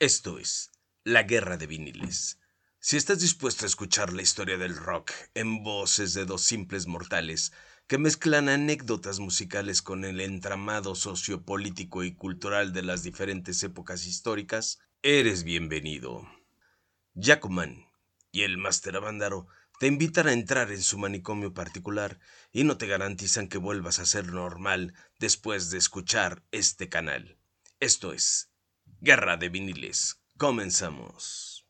Esto es La Guerra de Viniles. Si estás dispuesto a escuchar la historia del rock en voces de dos simples mortales que mezclan anécdotas musicales con el entramado sociopolítico y cultural de las diferentes épocas históricas, eres bienvenido. Jacoman y el Máster Avándaro te invitan a entrar en su manicomio particular y no te garantizan que vuelvas a ser normal después de escuchar este canal. Esto es Guerra de viniles. Comenzamos.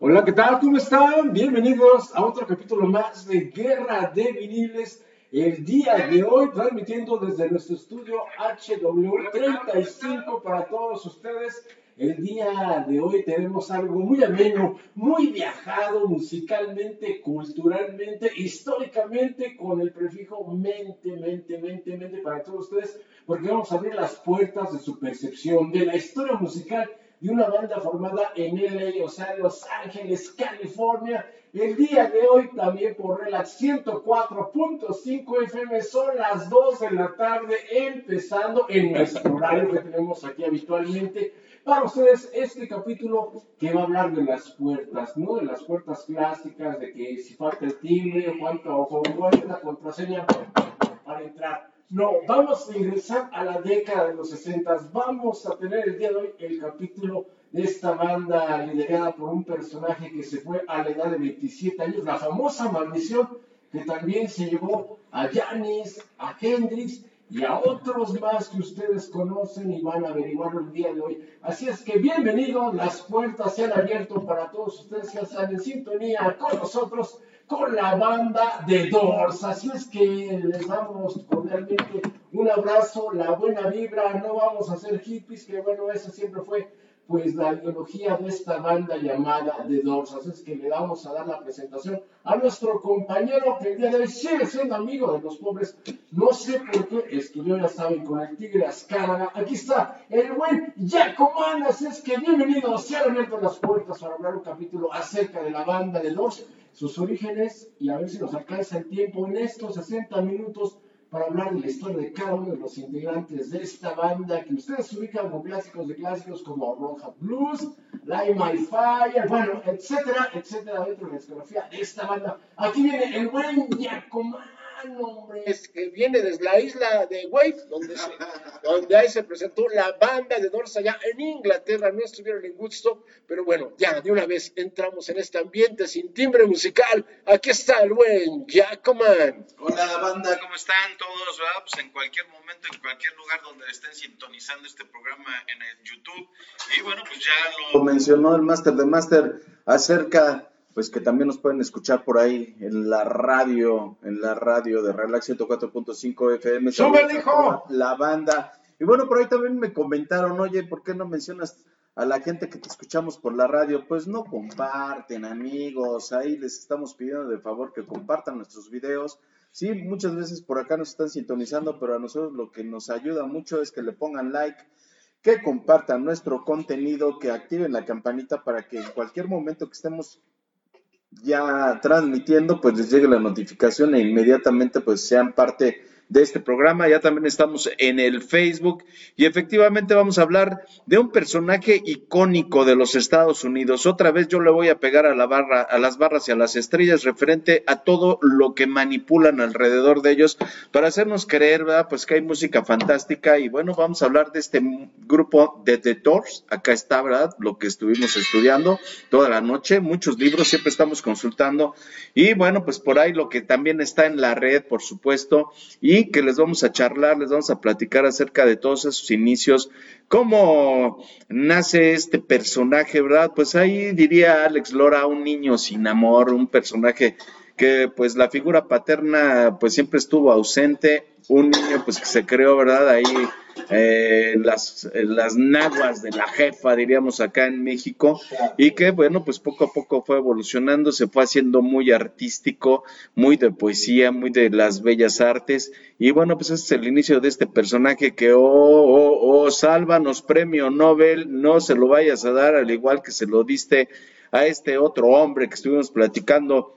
Hola, ¿qué tal? ¿Cómo están? Bienvenidos a otro capítulo más de Guerra de viniles. El día de hoy transmitiendo desde nuestro estudio HW35 para todos ustedes. El día de hoy tenemos algo muy ameno, muy viajado musicalmente, culturalmente, históricamente, con el prefijo mente, mente, mente, mente para todos ustedes, porque vamos a abrir las puertas de su percepción de la historia musical de una banda formada en LA, o sea, Los Ángeles, California. El día de hoy también por Relax 104.5 FM son las 2 de la tarde, empezando en nuestro horario que tenemos aquí habitualmente para ustedes este capítulo que va a hablar de las puertas, ¿no? De las puertas clásicas, de que si falta el timbre, cuánto o la contraseña para entrar. No, vamos a ingresar a la década de los 60. Vamos a tener el día de hoy el capítulo de esta banda liderada por un personaje que se fue a la edad de 27 años, la famosa maldición que también se llevó a Janis, a Hendrix y a otros más que ustedes conocen y van a averiguarlo el día de hoy. Así es que bienvenidos, las puertas se han abierto para todos ustedes que están en sintonía con nosotros, con la banda de Doors. Así es que les damos cordialmente un abrazo, la buena vibra, no vamos a ser hippies, que bueno, eso siempre fue pues la ideología de esta banda llamada The Doors. Así es que le vamos a dar la presentación a nuestro compañero que el día de hoy sigue siendo amigo de los pobres. No sé por qué, estudió, ya saben, con el Tigre Azcárraga. Aquí está el buen Jacoman. Así es que bienvenidos, se han abierto las puertas para hablar un capítulo acerca de la banda de Doors, sus orígenes y a ver si nos alcanza el tiempo en estos 60 minutos para hablar de la historia de cada uno de los integrantes de esta banda que ustedes ubican como clásicos de clásicos como Roja Blues, Light My Fire, bueno, etcétera, etcétera, dentro de la discografía de esta banda. Aquí viene el buen Giacomo es que viene desde la isla de Wave, donde, se, donde ahí se presentó la banda de Doors allá en Inglaterra, no estuvieron en Woodstock, pero bueno, ya de una vez entramos en este ambiente sin timbre musical. Aquí está el buen Jacoman. Hola banda, ¿cómo están todos? Pues en cualquier momento, en cualquier lugar donde estén sintonizando este programa en el YouTube. Y bueno, pues ya lo mencionó el Master de Master acerca pues que también nos pueden escuchar por ahí en la radio, en la radio de Relax 104.5 FM. ¡Súbele, hijo! La banda. Y bueno, por ahí también me comentaron, oye, ¿por qué no mencionas a la gente que te escuchamos por la radio? Pues no comparten, amigos. Ahí les estamos pidiendo de favor que compartan nuestros videos. Sí, muchas veces por acá nos están sintonizando, pero a nosotros lo que nos ayuda mucho es que le pongan like, que compartan nuestro contenido, que activen la campanita para que en cualquier momento que estemos ya transmitiendo, pues les llegue la notificación e inmediatamente pues sean parte de este programa. Ya también estamos en el Facebook y efectivamente vamos a hablar de un personaje icónico de los Estados Unidos. Otra vez yo le voy a pegar a la barra, a las barras y a las estrellas referente a todo lo que manipulan alrededor de ellos para hacernos creer, ¿verdad? Pues que hay música fantástica y bueno, vamos a hablar de este grupo de The Doors. Acá está, ¿verdad? Lo que estuvimos estudiando toda la noche, muchos libros, siempre estamos consultando y bueno, pues por ahí lo que también está en la red, por supuesto, y que les vamos a charlar, les vamos a platicar acerca de todos esos inicios, cómo nace este personaje, ¿verdad? Pues ahí diría Alex Lora, un niño sin amor, un personaje que pues la figura paterna pues siempre estuvo ausente, un niño pues que se creó, ¿verdad? Ahí eh, las, las naguas de la jefa, diríamos acá en México, y que bueno, pues poco a poco fue evolucionando, se fue haciendo muy artístico, muy de poesía, muy de las bellas artes, y bueno, pues ese es el inicio de este personaje que, oh, oh, oh, sálvanos premio Nobel, no se lo vayas a dar al igual que se lo diste a este otro hombre que estuvimos platicando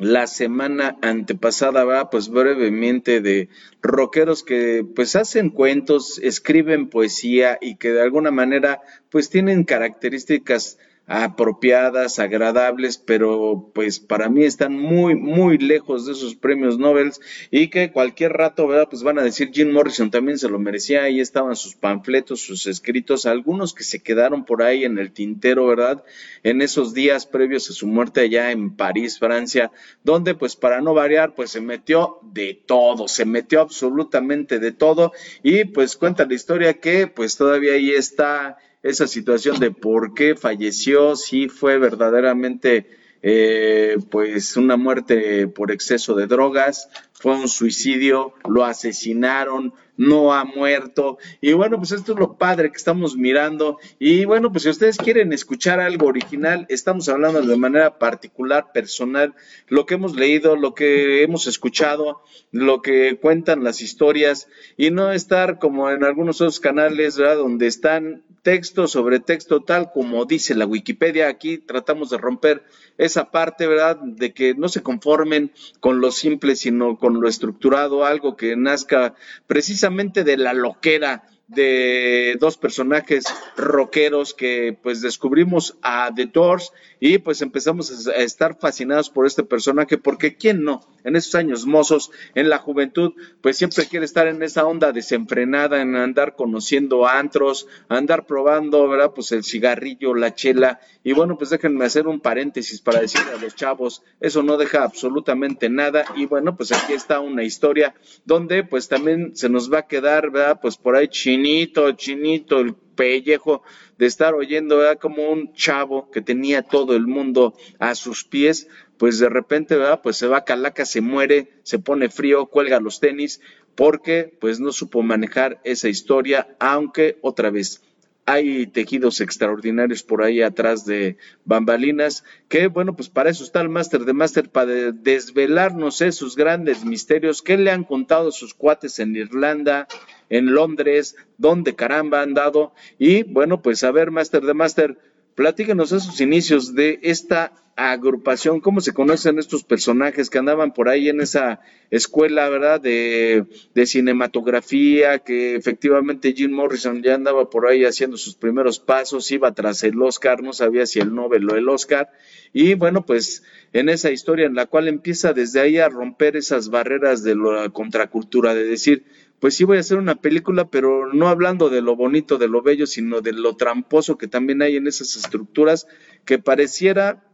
la semana antepasada, ¿verdad? pues brevemente de rockeros que pues hacen cuentos, escriben poesía y que de alguna manera pues tienen características apropiadas, agradables, pero pues para mí están muy, muy lejos de esos premios Nobel y que cualquier rato, ¿verdad? Pues van a decir Jim Morrison también se lo merecía, ahí estaban sus panfletos, sus escritos, algunos que se quedaron por ahí en el tintero, ¿verdad? En esos días previos a su muerte allá en París, Francia, donde pues para no variar, pues se metió de todo, se metió absolutamente de todo y pues cuenta la historia que pues todavía ahí está esa situación de por qué falleció, si fue verdaderamente eh, pues una muerte por exceso de drogas, fue un suicidio, lo asesinaron, no ha muerto. Y bueno, pues esto es lo padre que estamos mirando. Y bueno, pues si ustedes quieren escuchar algo original, estamos hablando de manera particular, personal, lo que hemos leído, lo que hemos escuchado, lo que cuentan las historias, y no estar como en algunos otros canales, ¿verdad? Donde están texto sobre texto tal como dice la Wikipedia. Aquí tratamos de romper esa parte, ¿verdad? De que no se conformen con lo simple, sino con lo estructurado, algo que nazca precisamente de la loquera de dos personajes rockeros que pues descubrimos a The Doors y pues empezamos a estar fascinados por este personaje porque quién no en esos años mozos en la juventud pues siempre quiere estar en esa onda desenfrenada en andar conociendo antros andar probando verdad pues el cigarrillo la chela. Y bueno pues déjenme hacer un paréntesis para decirle a los chavos eso no deja absolutamente nada. Y bueno pues aquí está una historia donde pues también se nos va a quedar verdad pues por ahí chinito, chinito, el pellejo de estar oyendo ¿verdad? como un chavo que tenía todo el mundo a sus pies, pues de repente, ¿verdad? Pues se va a calaca, se muere, se pone frío, cuelga los tenis, porque pues no supo manejar esa historia, aunque otra vez hay tejidos extraordinarios por ahí atrás de bambalinas, que bueno, pues para eso está el máster de máster, para desvelarnos esos grandes misterios que le han contado sus cuates en Irlanda, en Londres, donde caramba han dado. Y bueno, pues a ver, máster de máster, platíquenos esos inicios de esta agrupación, cómo se conocen estos personajes que andaban por ahí en esa escuela, ¿verdad? De, de, cinematografía, que efectivamente Jim Morrison ya andaba por ahí haciendo sus primeros pasos, iba tras el Oscar, no sabía si el Nobel o el Oscar, y bueno, pues en esa historia en la cual empieza desde ahí a romper esas barreras de la contracultura, de decir, pues sí voy a hacer una película, pero no hablando de lo bonito, de lo bello, sino de lo tramposo que también hay en esas estructuras que pareciera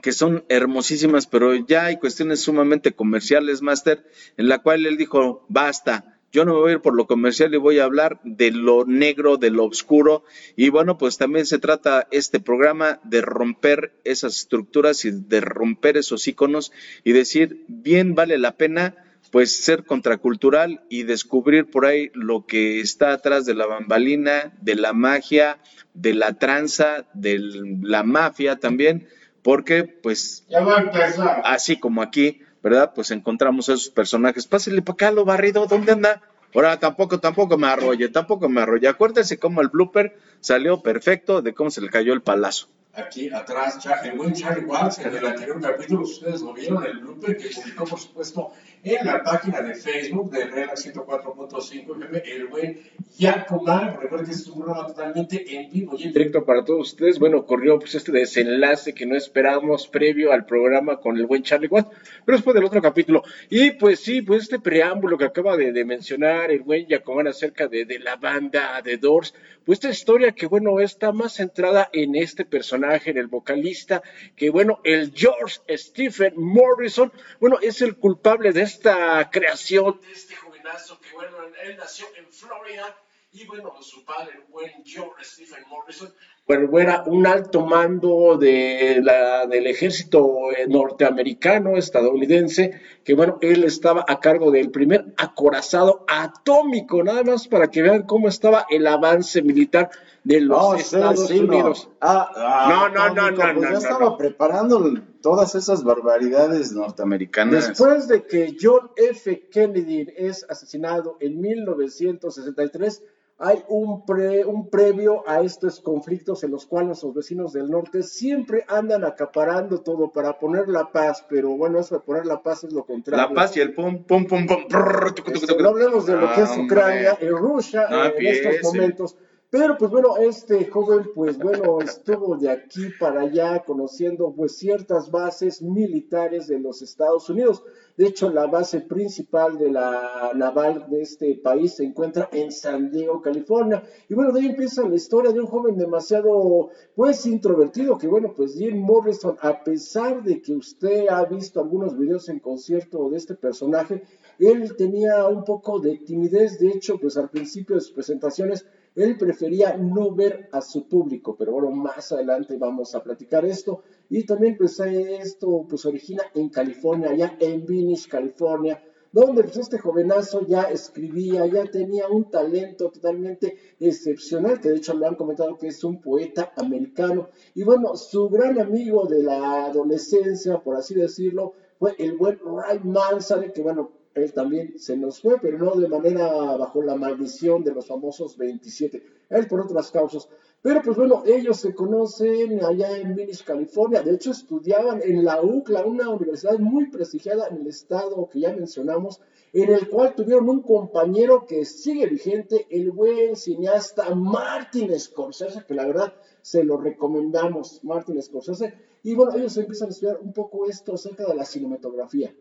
que son hermosísimas, pero ya hay cuestiones sumamente comerciales, Master, en la cual él dijo, basta, yo no me voy a ir por lo comercial y voy a hablar de lo negro, de lo oscuro. Y bueno, pues también se trata este programa de romper esas estructuras y de romper esos iconos y decir, bien vale la pena pues ser contracultural y descubrir por ahí lo que está atrás de la bambalina, de la magia, de la tranza, de la mafia también, porque pues ya va a empezar. así como aquí, ¿verdad? Pues encontramos esos personajes. Pásale para acá, lo barrido, ¿dónde anda? Ahora tampoco, tampoco me arrolle, tampoco me arrolle. Acuérdense cómo el blooper salió perfecto de cómo se le cayó el palazo aquí atrás, el buen Charlie Watts, en el anterior capítulo, ustedes lo vieron, el blooper que publicó, por supuesto, en la página de Facebook de Relax 104.5 el buen Yacomán. Recuerden que este es un programa totalmente en vivo y en directo para todos ustedes. Bueno, corrió pues este desenlace que no esperábamos previo al programa con el buen Charlie Watts, pero después del otro capítulo. Y pues sí, pues este preámbulo que acaba de, mencionar el buen Yacomán acerca de, de la banda de Doors, pues esta historia que, bueno, está más centrada en este personaje en el vocalista, que bueno, el George Stephen Morrison, bueno, es el culpable de esta creación. De este jovenazo que bueno, él nació en Florida y bueno, su padre, el buen George Stephen Morrison, bueno, era un alto mando de la, del ejército eh, norteamericano, estadounidense, que bueno, él estaba a cargo del primer acorazado atómico, nada más para que vean cómo estaba el avance militar de los Oh, Estados sí, no. Unidos. Ah, ah, No, no, no, no, pues no, ya estaba preparando todas esas barbaridades norteamericanas. Después de que John F. Kennedy es asesinado en 1963, hay un, pre, un previo a estos conflictos en los cuales los vecinos del norte siempre andan acaparando todo para poner la paz, pero bueno, eso de poner la paz es lo contrario. La paz y el pum, pum, pum, pum. prrr, tucu, tucu, Este, no hablemos de lo que es Ah, Ucrania y Rusia No eh, en estos momentos. Pero pues bueno, este joven pues bueno estuvo de aquí para allá conociendo pues ciertas bases militares de los Estados Unidos. De hecho, la base principal de la naval de este país se encuentra en San Diego, California. Y bueno, de ahí empieza la historia de un joven demasiado pues introvertido que bueno, pues Jim Morrison, a pesar de que usted ha visto algunos videos en concierto de este personaje, él tenía un poco de timidez, de hecho, pues al principio de sus presentaciones, él prefería no ver a su público, pero bueno, más adelante vamos a platicar esto. Y también pues esto pues origina en California, allá en Venice, California, donde pues este jovenazo ya escribía, ya tenía un talento totalmente excepcional, que de hecho lo han comentado que es un poeta americano. Y bueno, su gran amigo de la adolescencia, por así decirlo, fue el buen Ray Manzarek, que bueno, él también se nos fue, pero no de manera bajo la maldición de los famosos 27, él por otras causas. Pero pues bueno, ellos se conocen allá en Venice, California. De hecho, estudiaban en la UCLA, una universidad muy prestigiada en el estado que ya mencionamos, en el cual tuvieron un compañero que sigue vigente, el buen cineasta Martin Scorsese, que la verdad se lo recomendamos, Martin Scorsese. Y bueno, ellos empiezan a estudiar un poco esto acerca de la cinematografía.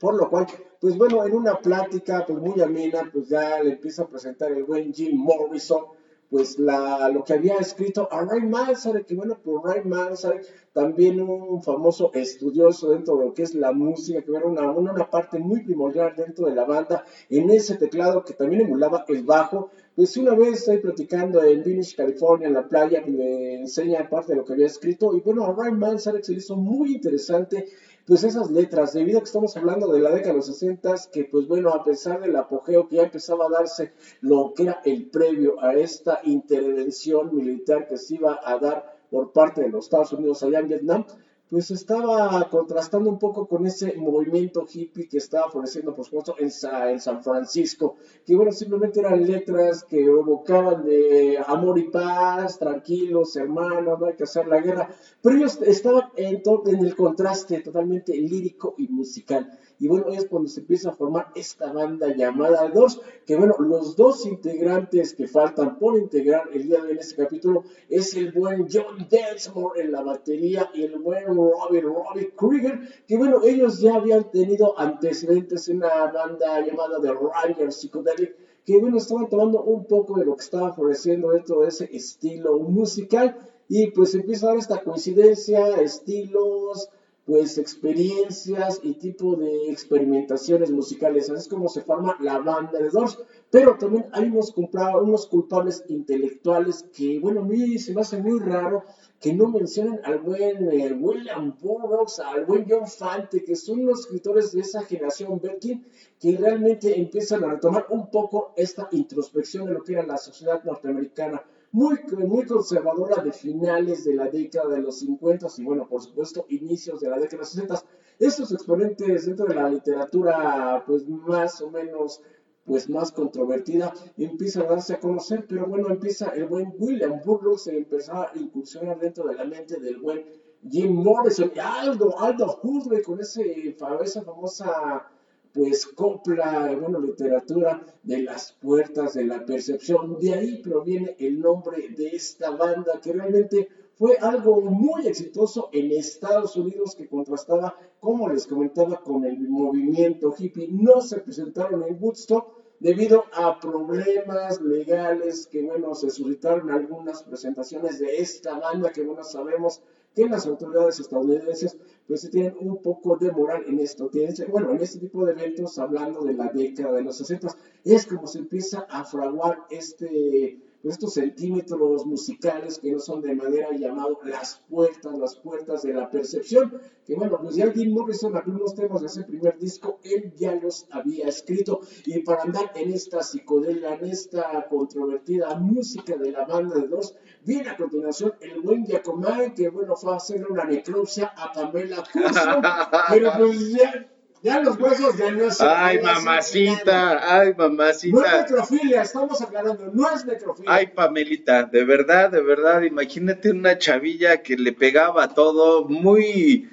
Por lo cual, pues bueno, en una plática pues muy amena, pues ya le empieza a presentar el buen Jim Morrison, pues la, lo que había escrito a Ray Manzarek, que bueno, pues Ray Manzarek, también un famoso estudioso dentro de lo que es la música, que era una, una, parte muy primordial dentro de la banda, en ese teclado que también emulaba el bajo, pues una vez estoy platicando en Venice, California, en la playa, me enseña parte de lo que había escrito, y bueno, a Ray Manzarek se hizo muy interesante pues esas letras, debido a que estamos hablando de la década de los 60, que pues bueno, a pesar del apogeo que ya empezaba a darse lo que era el previo a esta intervención militar que se iba a dar por parte de los Estados Unidos allá en Vietnam, pues estaba contrastando un poco con ese movimiento hippie que estaba floreciendo, por supuesto, en, Sa- en San Francisco, que bueno, simplemente eran letras que evocaban de amor y paz, tranquilos, hermanos, no hay que hacer la guerra, pero ellos estaban en el contraste totalmente lírico y musical. Y bueno, es cuando se empieza a formar esta banda llamada Dos, que bueno, los dos integrantes que faltan por integrar el día de hoy en este capítulo es el buen John Densmore en la batería y el buen Robbie, Robbie Krieger, que bueno, ellos ya habían tenido antecedentes en una banda llamada The Ranger Psychedelic, que bueno, estaban tomando un poco de lo que estaba floreciendo dentro de ese estilo musical y pues empieza a dar esta coincidencia, estilos, pues experiencias y tipo de experimentaciones musicales. Así es como se forma la banda de Doors. Pero también hay unos, unos culpables intelectuales que, bueno, a mí se me hace muy raro que no mencionen al buen eh, William Burroughs, al buen John Fante, que son los escritores de esa generación Berkin, que realmente empiezan a retomar un poco esta introspección de lo que era la sociedad norteamericana muy, muy conservadora de finales de la década de los 50 y bueno, por supuesto, inicios de la década de los 60. Estos exponentes dentro de la literatura, pues más o menos, pues más controvertida, empiezan a darse a conocer, pero bueno, empieza el buen William Burroughs a empezar a incursionar dentro de la mente del buen Jim Morrison, Aldo, Aldo Huxley con ese, esa famosa pues copla, bueno, literatura de las puertas de la percepción. De ahí proviene el nombre de esta banda que realmente fue algo muy exitoso en Estados Unidos que contrastaba, como les comentaba, con el movimiento hippie. No se presentaron en Woodstock debido a problemas legales que, bueno, se suscitaron algunas presentaciones de esta banda que, bueno, sabemos que las autoridades estadounidenses pues tienen un poco de moral en esto. Bueno, en este tipo de eventos, hablando de la década de los 60, es como se empieza a fraguar este, estos centímetros musicales que no son de manera llamado las puertas, las puertas de la percepción, que bueno, pues ya Jim Morrison, algunos temas de ese primer disco, él ya los había escrito, y para andar en esta psicodelia, en esta controvertida música de la banda de dos, viene a continuación el buen Giacomay, que bueno, fue a hacerle una necropsia a Pamela Curso, pero pues ya Ya los huesos ya no son. Ay, mamacita, ay, No es mamacita. necrofilia, estamos aclarando, no es necrofilia. Ay, Pamelita, de verdad, de verdad, imagínate una chavilla que le pegaba a todo, muy,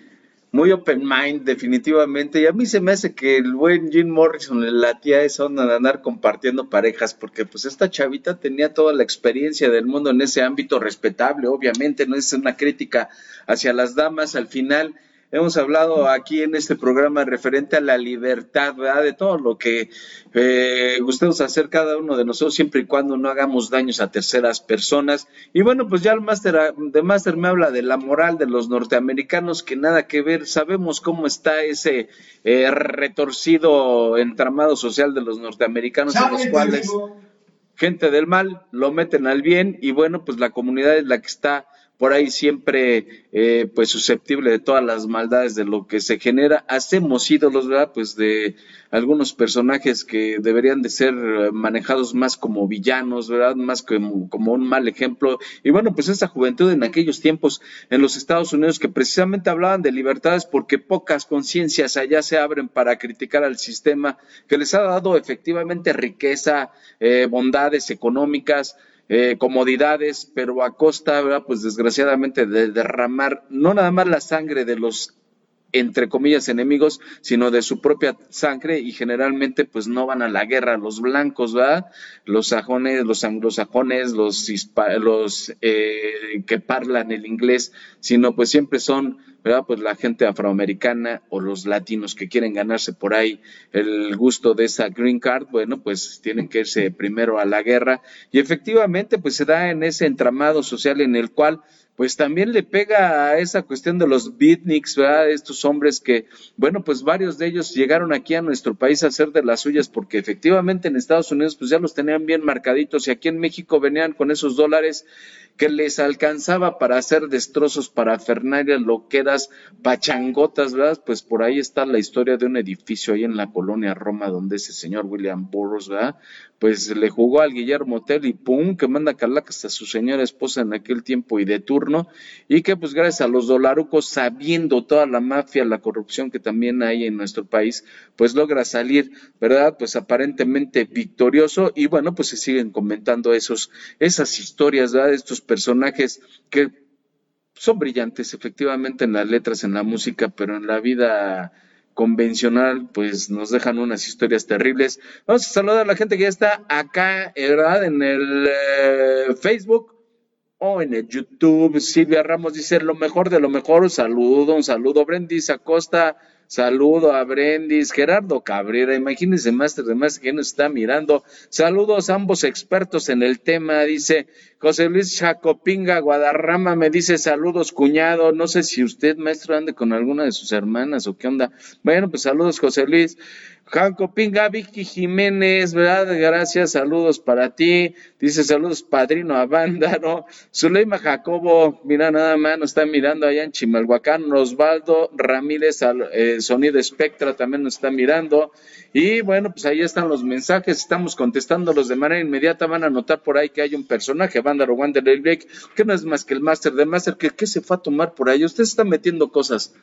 muy open mind, definitivamente. Y a mí se me hace que el buen Jim Morrison le latía esa onda de andar compartiendo parejas, porque pues esta chavita tenía toda la experiencia del mundo en ese ámbito respetable, obviamente, no es una crítica hacia las damas al final. Hemos hablado aquí en este programa referente a la libertad, ¿verdad? De todo lo que eh, gustemos hacer cada uno de nosotros, siempre y cuando no hagamos daños a terceras personas. Y bueno, pues ya el máster de máster me habla de la moral de los norteamericanos, que nada que ver. Sabemos cómo está ese eh, retorcido entramado social de los norteamericanos, en los cuales gente del mal lo meten al bien y bueno, pues la comunidad es la que está por ahí siempre eh, pues susceptible de todas las maldades de lo que se genera. Hacemos ídolos, ¿verdad? Pues de algunos personajes que deberían de ser eh, manejados más como villanos, ¿verdad? Más como, como un mal ejemplo. Y bueno, pues esta juventud en aquellos tiempos en los Estados Unidos que precisamente hablaban de libertades porque pocas conciencias allá se abren para criticar al sistema que les ha dado efectivamente riqueza, eh, bondades económicas, eh, comodidades, pero a costa, ¿verdad? pues desgraciadamente, de derramar no nada más la sangre de los entre comillas enemigos, sino de su propia sangre y generalmente pues no van a la guerra los blancos, ¿verdad? Los sajones, los anglosajones, los, los eh, que hablan el inglés, sino pues siempre son, ¿verdad? Pues la gente afroamericana o los latinos que quieren ganarse por ahí el gusto de esa green card, bueno, pues tienen que irse primero a la guerra y efectivamente pues se da en ese entramado social en el cual pues también le pega a esa cuestión de los beatniks, ¿verdad? Estos hombres que, bueno, pues varios de ellos llegaron aquí a nuestro país a hacer de las suyas porque efectivamente en Estados Unidos pues ya los tenían bien marcaditos y aquí en México venían con esos dólares que les alcanzaba para hacer destrozos, para fernarias, loqueras, pachangotas, ¿verdad? Pues por ahí está la historia de un edificio ahí en la colonia Roma donde ese señor William Burroughs, ¿verdad? Pues le jugó al Guillermo Tell y pum, que manda calacas a su señora esposa en aquel tiempo y de turno, y que pues gracias a los dolarucos, sabiendo toda la mafia, la corrupción que también hay en nuestro país, pues logra salir, ¿verdad? Pues aparentemente victorioso, y bueno, pues se siguen comentando esos, esas historias, ¿verdad? Estos personajes que son brillantes efectivamente en las letras, en la música, pero en la vida convencional, pues nos dejan unas historias terribles. Vamos a saludar a la gente que ya está acá, ¿verdad? En el eh, Facebook o en el YouTube. Silvia Ramos dice lo mejor de lo mejor. Un saludo, un saludo. Brendis Acosta, saludo a Brendis. Gerardo Cabrera, imagínense, Master de Master, que nos está mirando. Saludos a ambos expertos en el tema, dice José Luis Chacopinga Guadarrama, me dice saludos, cuñado. No sé si usted, maestro, ande con alguna de sus hermanas o qué onda. Bueno, pues saludos, José Luis. Janco Pinga, Vicky Jiménez, ¿verdad? Gracias, saludos para ti. Dice saludos, padrino Avándaro. Zuleima Jacobo, mira nada más, nos está mirando allá en Chimalhuacán. Osvaldo Ramírez, eh, Sonido Espectra también nos está mirando. Y bueno, pues ahí están los mensajes, estamos contestándolos de manera inmediata. Van a notar por ahí que hay un personaje, Vándaro Wanderley Blake, que no es más que el máster de máster, que, que se fue a tomar por ahí. Usted está metiendo cosas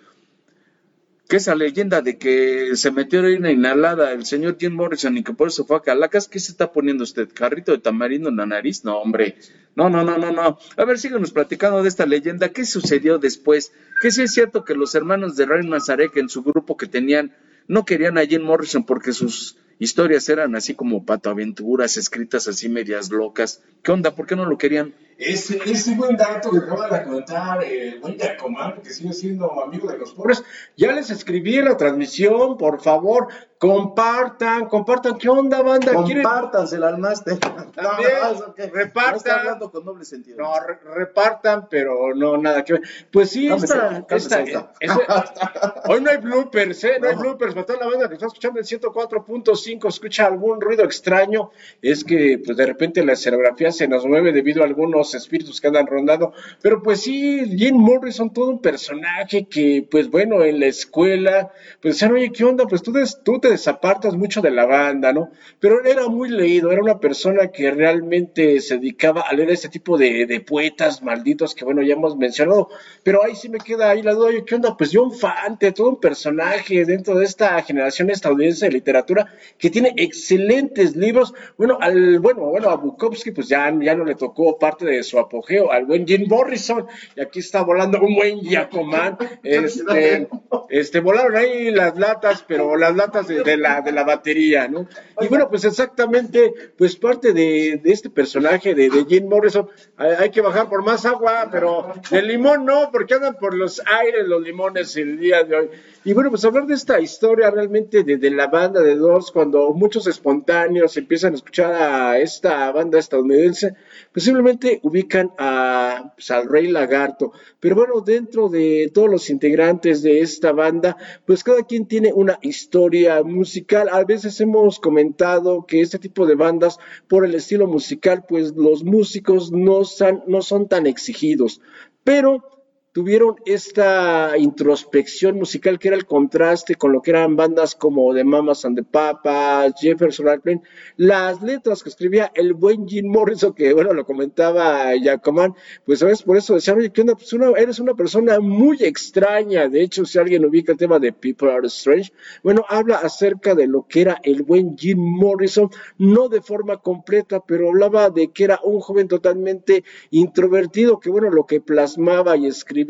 que esa leyenda de que se metió una inhalada el señor Jim Morrison y que por eso fue a Calacas, ¿qué se está poniendo usted? ¿Carrito de tamarindo en la nariz? No, hombre. No, no, no, no, no. A ver, síganos platicando de esta leyenda. ¿Qué sucedió después? Que sí es cierto que los hermanos de Ray Mazarek en su grupo que tenían, no querían a Jim Morrison porque sus historias eran así como patoaventuras, escritas así medias locas. ¿Qué onda? ¿Por qué no lo querían? Ese, ese buen dato que acaba de contar el buen Yacomán, que sigue siendo amigo de los pobres, ya les escribí la transmisión, por favor, compartan, compartan, ¿qué onda, banda? ¿Quieren- Compártansela al máster. También, ¿eso qué? repartan. No está hablando con doble sentido. No, re- repartan, pero no, nada que ver. Pues sí, esta, esta- esta. ese- hoy no hay bloopers, ¿eh? No, hay bloopers. Para toda la banda que está escuchando el 104.5, escucha algún ruido extraño, es que pues de repente la escenografía se nos mueve debido a algunos espíritus que andan rondando. Pero pues sí, Jim Morrison, todo un personaje que, pues bueno, en la escuela, pues decían, oye, ¿qué onda? Pues tú, des- tú te desapartas mucho de la banda, ¿no? Pero él era muy leído, era una persona que realmente se dedicaba a leer este tipo de, de poetas malditos que, bueno, ya hemos mencionado. Pero ahí sí me queda ahí la duda, ¿qué onda? Pues John Fante, todo un personaje dentro de esta generación estadounidense de literatura que tiene excelentes libros. Bueno, al, bueno, bueno, a Bukowski pues ya, ya no le tocó parte de su apogeo, al buen Jim Morrison, y aquí está volando un buen Giacoman, este, este, volaron ahí las latas, pero las latas de, la, de la batería, ¿no? Y bueno, pues exactamente, pues parte de, este personaje de, de Jim Morrison, hay, que bajar por más agua, pero el limón no, porque andan por los aires los limones el día de hoy. Y bueno, pues hablar de esta historia realmente de, la banda de Doors, cuando muchos espontáneos empiezan a escuchar a esta banda estadounidense, pues simplemente ubican a, pues, al Rey Lagarto. Pero bueno, dentro de todos los integrantes de esta banda, pues cada quien tiene una historia musical. A veces hemos comentado que este tipo de bandas, por el estilo musical, pues los músicos no son, no son tan exigidos. Pero tuvieron esta introspección musical que era el contraste con lo que eran bandas como The Mamas and the Papas, Jefferson Airplane, las letras que escribía el buen Jim Morrison, que bueno, lo comentaba Jacoman, pues sabes, por eso decían, oye, ¿qué onda? Pues eres una persona muy extraña, de hecho, si alguien ubica el tema de People Are Strange, bueno, habla acerca de lo que era el buen Jim Morrison, no de forma completa, pero hablaba de que era un joven totalmente introvertido, que bueno, lo que plasmaba y escribía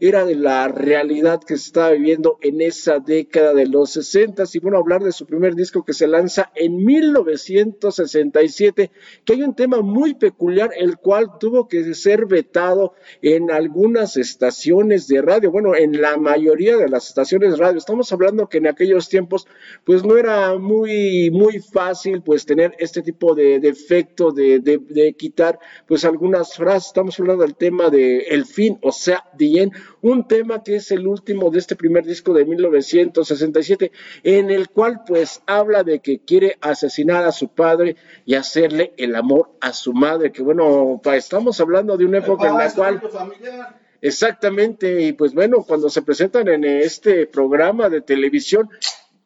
era de la realidad que se estaba viviendo en esa década de los 60 y bueno, hablar de su primer disco que se lanza en 1967, que hay un tema muy peculiar, el cual tuvo que ser vetado en algunas estaciones de radio, bueno, en la mayoría de las estaciones de radio. Estamos hablando que en aquellos tiempos, pues no era muy, muy fácil, pues tener este tipo de defecto de, de, de quitar, pues algunas frases. Estamos hablando del tema de el fin, o sea, un tema que es el último de este primer disco de 1967, en el cual pues habla de que quiere asesinar a su padre y hacerle el amor a su madre, que bueno, estamos hablando de una época en la cual... Exactamente, y pues bueno, cuando se presentan en este programa de televisión,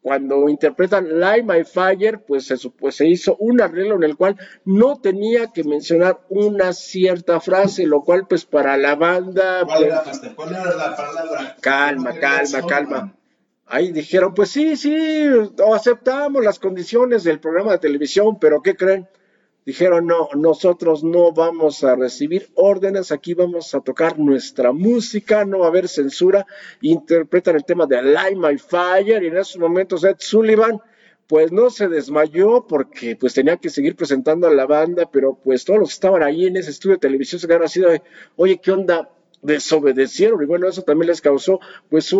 cuando interpretan Light My Fire, pues se, pues se hizo un arreglo en el cual no tenía que mencionar una cierta frase, lo cual pues para la banda... ¿Cuál, era, pues, la palabra? Calma, calma, calma. Ahí dijeron, pues sí, sí, aceptamos las condiciones del programa de televisión, pero ¿qué creen? Dijeron, no, nosotros no vamos a recibir órdenes, aquí vamos a tocar nuestra música, no va a haber censura, interpretan el tema de Light My Fire y en esos momentos Ed Sullivan pues no se desmayó porque pues tenía que seguir presentando a la banda, pero pues todos los que estaban ahí en ese estudio de televisión se quedaron así de, oye, ¿qué onda? Desobedecieron. Y bueno, eso también les causó pues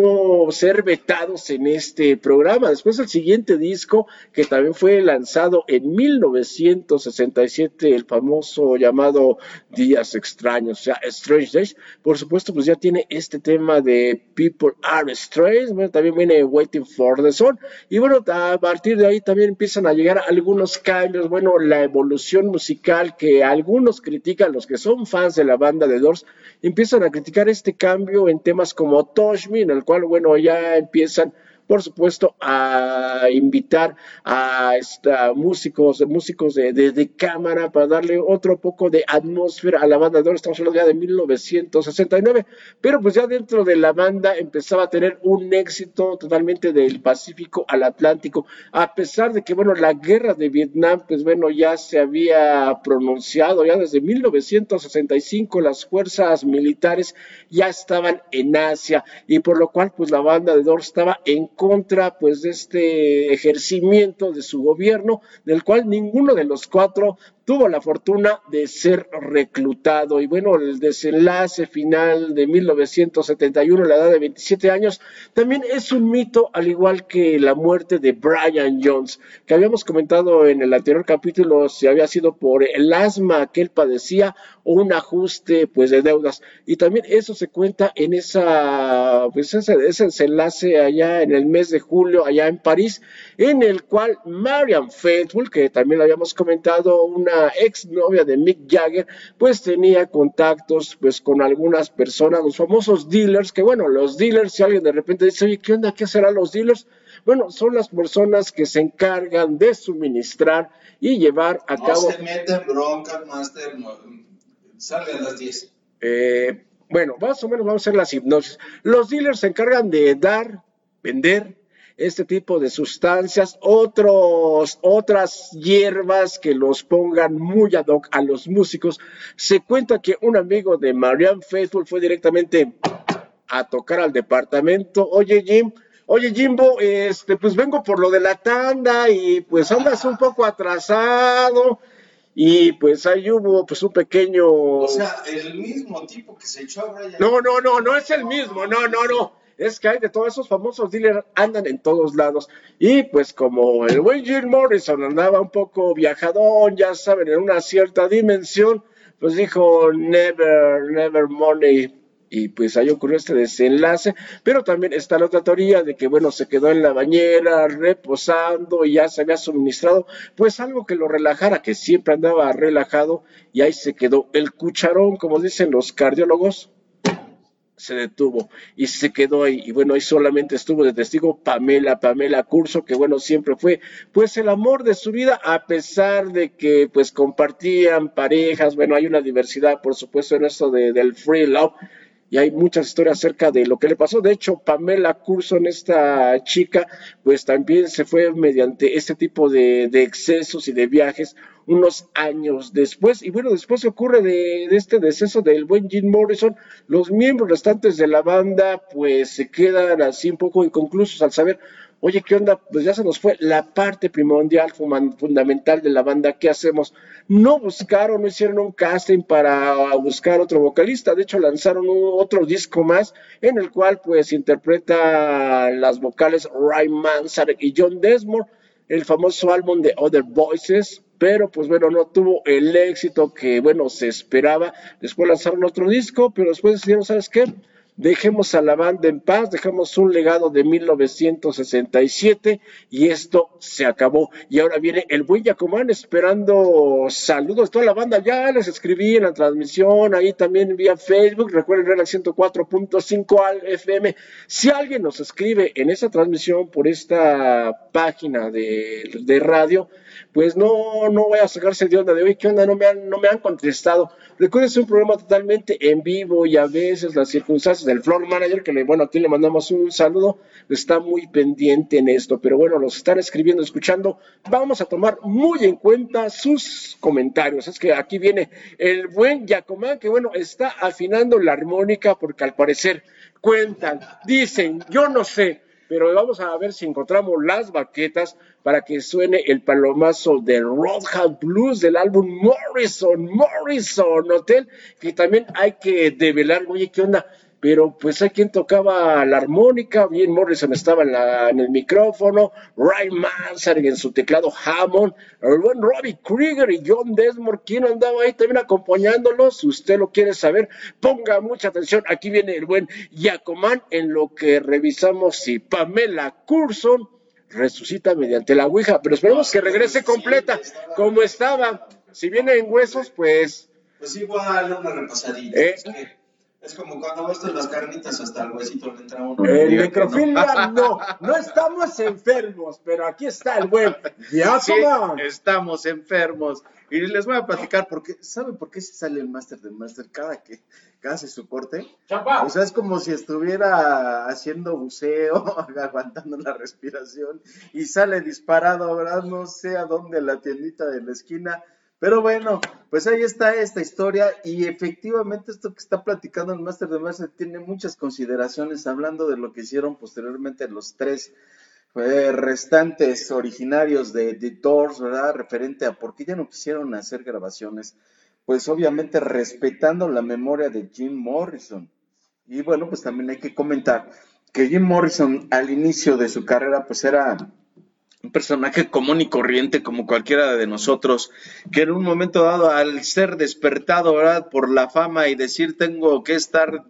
ser vetados en este programa. Después el siguiente disco que también fue lanzado en 1967, el famoso llamado Días Extraños, o sea, Strange Days, por supuesto pues ya tiene este tema de People Are Strange, bueno, también viene Waiting for the Sun. Y bueno, a partir de ahí también empiezan a llegar algunos cambios, bueno, la evolución musical que algunos critican, los que son fans de la banda de Doors, empiezan a criticar este cambio en temas como en el cual, bueno, ya empiezan por supuesto, a invitar a, esta, músicos, músicos de, de, cámara para darle otro poco de atmósfera a la banda. De Estamos hablando ya de 1969, pero pues ya dentro de la banda empezaba a tener un éxito totalmente del Pacífico al Atlántico, a pesar de que, bueno, la guerra de Vietnam, pues bueno, ya se había pronunciado, ya desde 1965 las fuerzas militares ya estaban en Asia y por lo cual, pues la banda de Doors estaba en contra pues de este ejercimiento de su gobierno, del cual ninguno de los cuatro tuvo la fortuna de ser reclutado. Y bueno, el desenlace final de 1971, la edad de 27 años, también es un mito, al igual que la muerte de Brian Jones, que habíamos comentado en el anterior capítulo si había sido por el asma que él padecía o un ajuste pues de deudas. Y también eso se cuenta en esa, pues ese, ese desenlace allá en el mes de julio, allá en París, en el cual Marian Faithfull, que también lo habíamos comentado, una ex novia de Mick Jagger, pues tenía contactos pues con algunas personas, los famosos dealers, que bueno, los dealers, si alguien de repente dice, oye, ¿qué onda? ¿Qué serán los dealers? Bueno, son las personas que se encargan de suministrar y llevar a No cabo. se mete bronca, Master. No, sale a las 10. Eh, bueno, más o menos vamos a hacer las hipnosis. Los dealers se encargan de dar, vender este tipo de sustancias, otros, otras hierbas que los pongan muy ad hoc a los músicos. Se cuenta que un amigo de Marianne Faithful fue directamente a tocar al departamento. Oye, Jim, oye, Jimbo, este, pues vengo por lo de la tanda y pues andas un poco atrasado. Y pues ahí hubo pues un pequeño O sea, el mismo tipo que se echó a Brian. no, no, no, no es el mismo, no, no, no. Es que hay de todos esos famosos dealers, andan en todos lados. Y pues como el buen Jim Morrison andaba un poco viajadón, ya saben, en una cierta dimensión, pues dijo, never, never money. Y pues ahí ocurrió este desenlace. Pero también está la otra teoría de que, bueno, se quedó en la bañera reposando y ya se había suministrado, pues algo que lo relajara, que siempre andaba relajado y ahí se quedó. El cucharón, como dicen los cardiólogos, se detuvo y se quedó ahí. Y bueno, ahí solamente estuvo de testigo Pamela, Pamela Curso, que bueno, siempre fue pues el amor de su vida, a pesar de que pues compartían parejas. Bueno, hay una diversidad, por supuesto, en esto de, del free love. Y hay muchas historias acerca de lo que le pasó. De hecho, Pamela Curson, esta chica, pues también se fue mediante este tipo de excesos y de viajes unos años después. Y bueno, después se ocurre de, este deceso del buen Jim Morrison, los miembros restantes de la banda pues se quedan así un poco inconclusos al saber, oye, ¿qué onda? Pues ya se nos fue la parte primordial, fundamental de la banda, ¿qué hacemos? No buscaron, no hicieron un casting para buscar otro vocalista, de hecho lanzaron otro disco más en el cual pues interpreta las vocales Ryan Manzarek y John Desmond, el famoso álbum de Other Voices, pero pues bueno, no tuvo el éxito que bueno se esperaba. Después lanzaron otro disco, pero después decidieron, ¿sabes qué? Dejemos a la banda en paz, dejamos un legado de 1967 y esto se acabó. Y ahora viene el buen Yacomán esperando saludos. Toda la banda ya les escribí en la transmisión, ahí también vía Facebook. Recuerden Relax 104.5 al FM. Si alguien nos escribe en esa transmisión por esta página de, de radio, pues no, no voy a sacarse de onda de hoy, ¿qué onda? No me han, no me han contestado. Recuerden, es un programa totalmente en vivo y a veces las circunstancias del floor manager, que le, bueno, aquí le mandamos un saludo, está muy pendiente en esto, pero bueno, los están escribiendo, escuchando, vamos a tomar muy en cuenta sus comentarios. Es que aquí viene el buen Yacomán, que bueno, está afinando la armónica porque al parecer cuentan, dicen, yo no sé, pero vamos a ver si encontramos las baquetas para que suene el palomazo de Roadhouse Blues del álbum Morrison, Morrison Hotel, que también hay que develar, oye, ¿qué onda? Pero pues hay quien tocaba la armónica, bien Morrison estaba en, la- en el micrófono, Ryan Manzarek en su teclado Hammond, el buen Robbie Krieger y John Desmond, quien andaba ahí también acompañándolos, si usted lo quiere saber, ponga mucha atención, aquí viene el buen Yacomán en lo que revisamos si Pamela Curson resucita mediante la Ouija, pero esperemos que regrese completa como estaba. Si viene en huesos, pues Pues igual, una repasadita. Eh. Es, como cuando de las carnitas hasta el huesito le entra uno. que necrofilia no, no estamos enfermos, pero aquí está el buen Sí, estamos enfermos. Y les voy a platicar porque, ¿saben por qué se sale el máster del máster cada que cada hace su corte? O sea, es como si estuviera haciendo buceo, aguantando la respiración y sale disparado, ¿verdad? No sé a dónde, la tiendita de la esquina. Pero bueno, pues ahí está esta historia y efectivamente esto que está platicando el máster de máster tiene muchas consideraciones hablando de lo que hicieron posteriormente los tres eh, restantes originarios de The Doors, ¿verdad? Referente a por qué ya no quisieron hacer grabaciones. Pues obviamente respetando la memoria de Jim Morrison. Y bueno, pues también hay que comentar que Jim Morrison al inicio de su carrera pues era un personaje común y corriente como cualquiera de nosotros, que en un momento dado al ser despertado. Por la fama y decir tengo que estar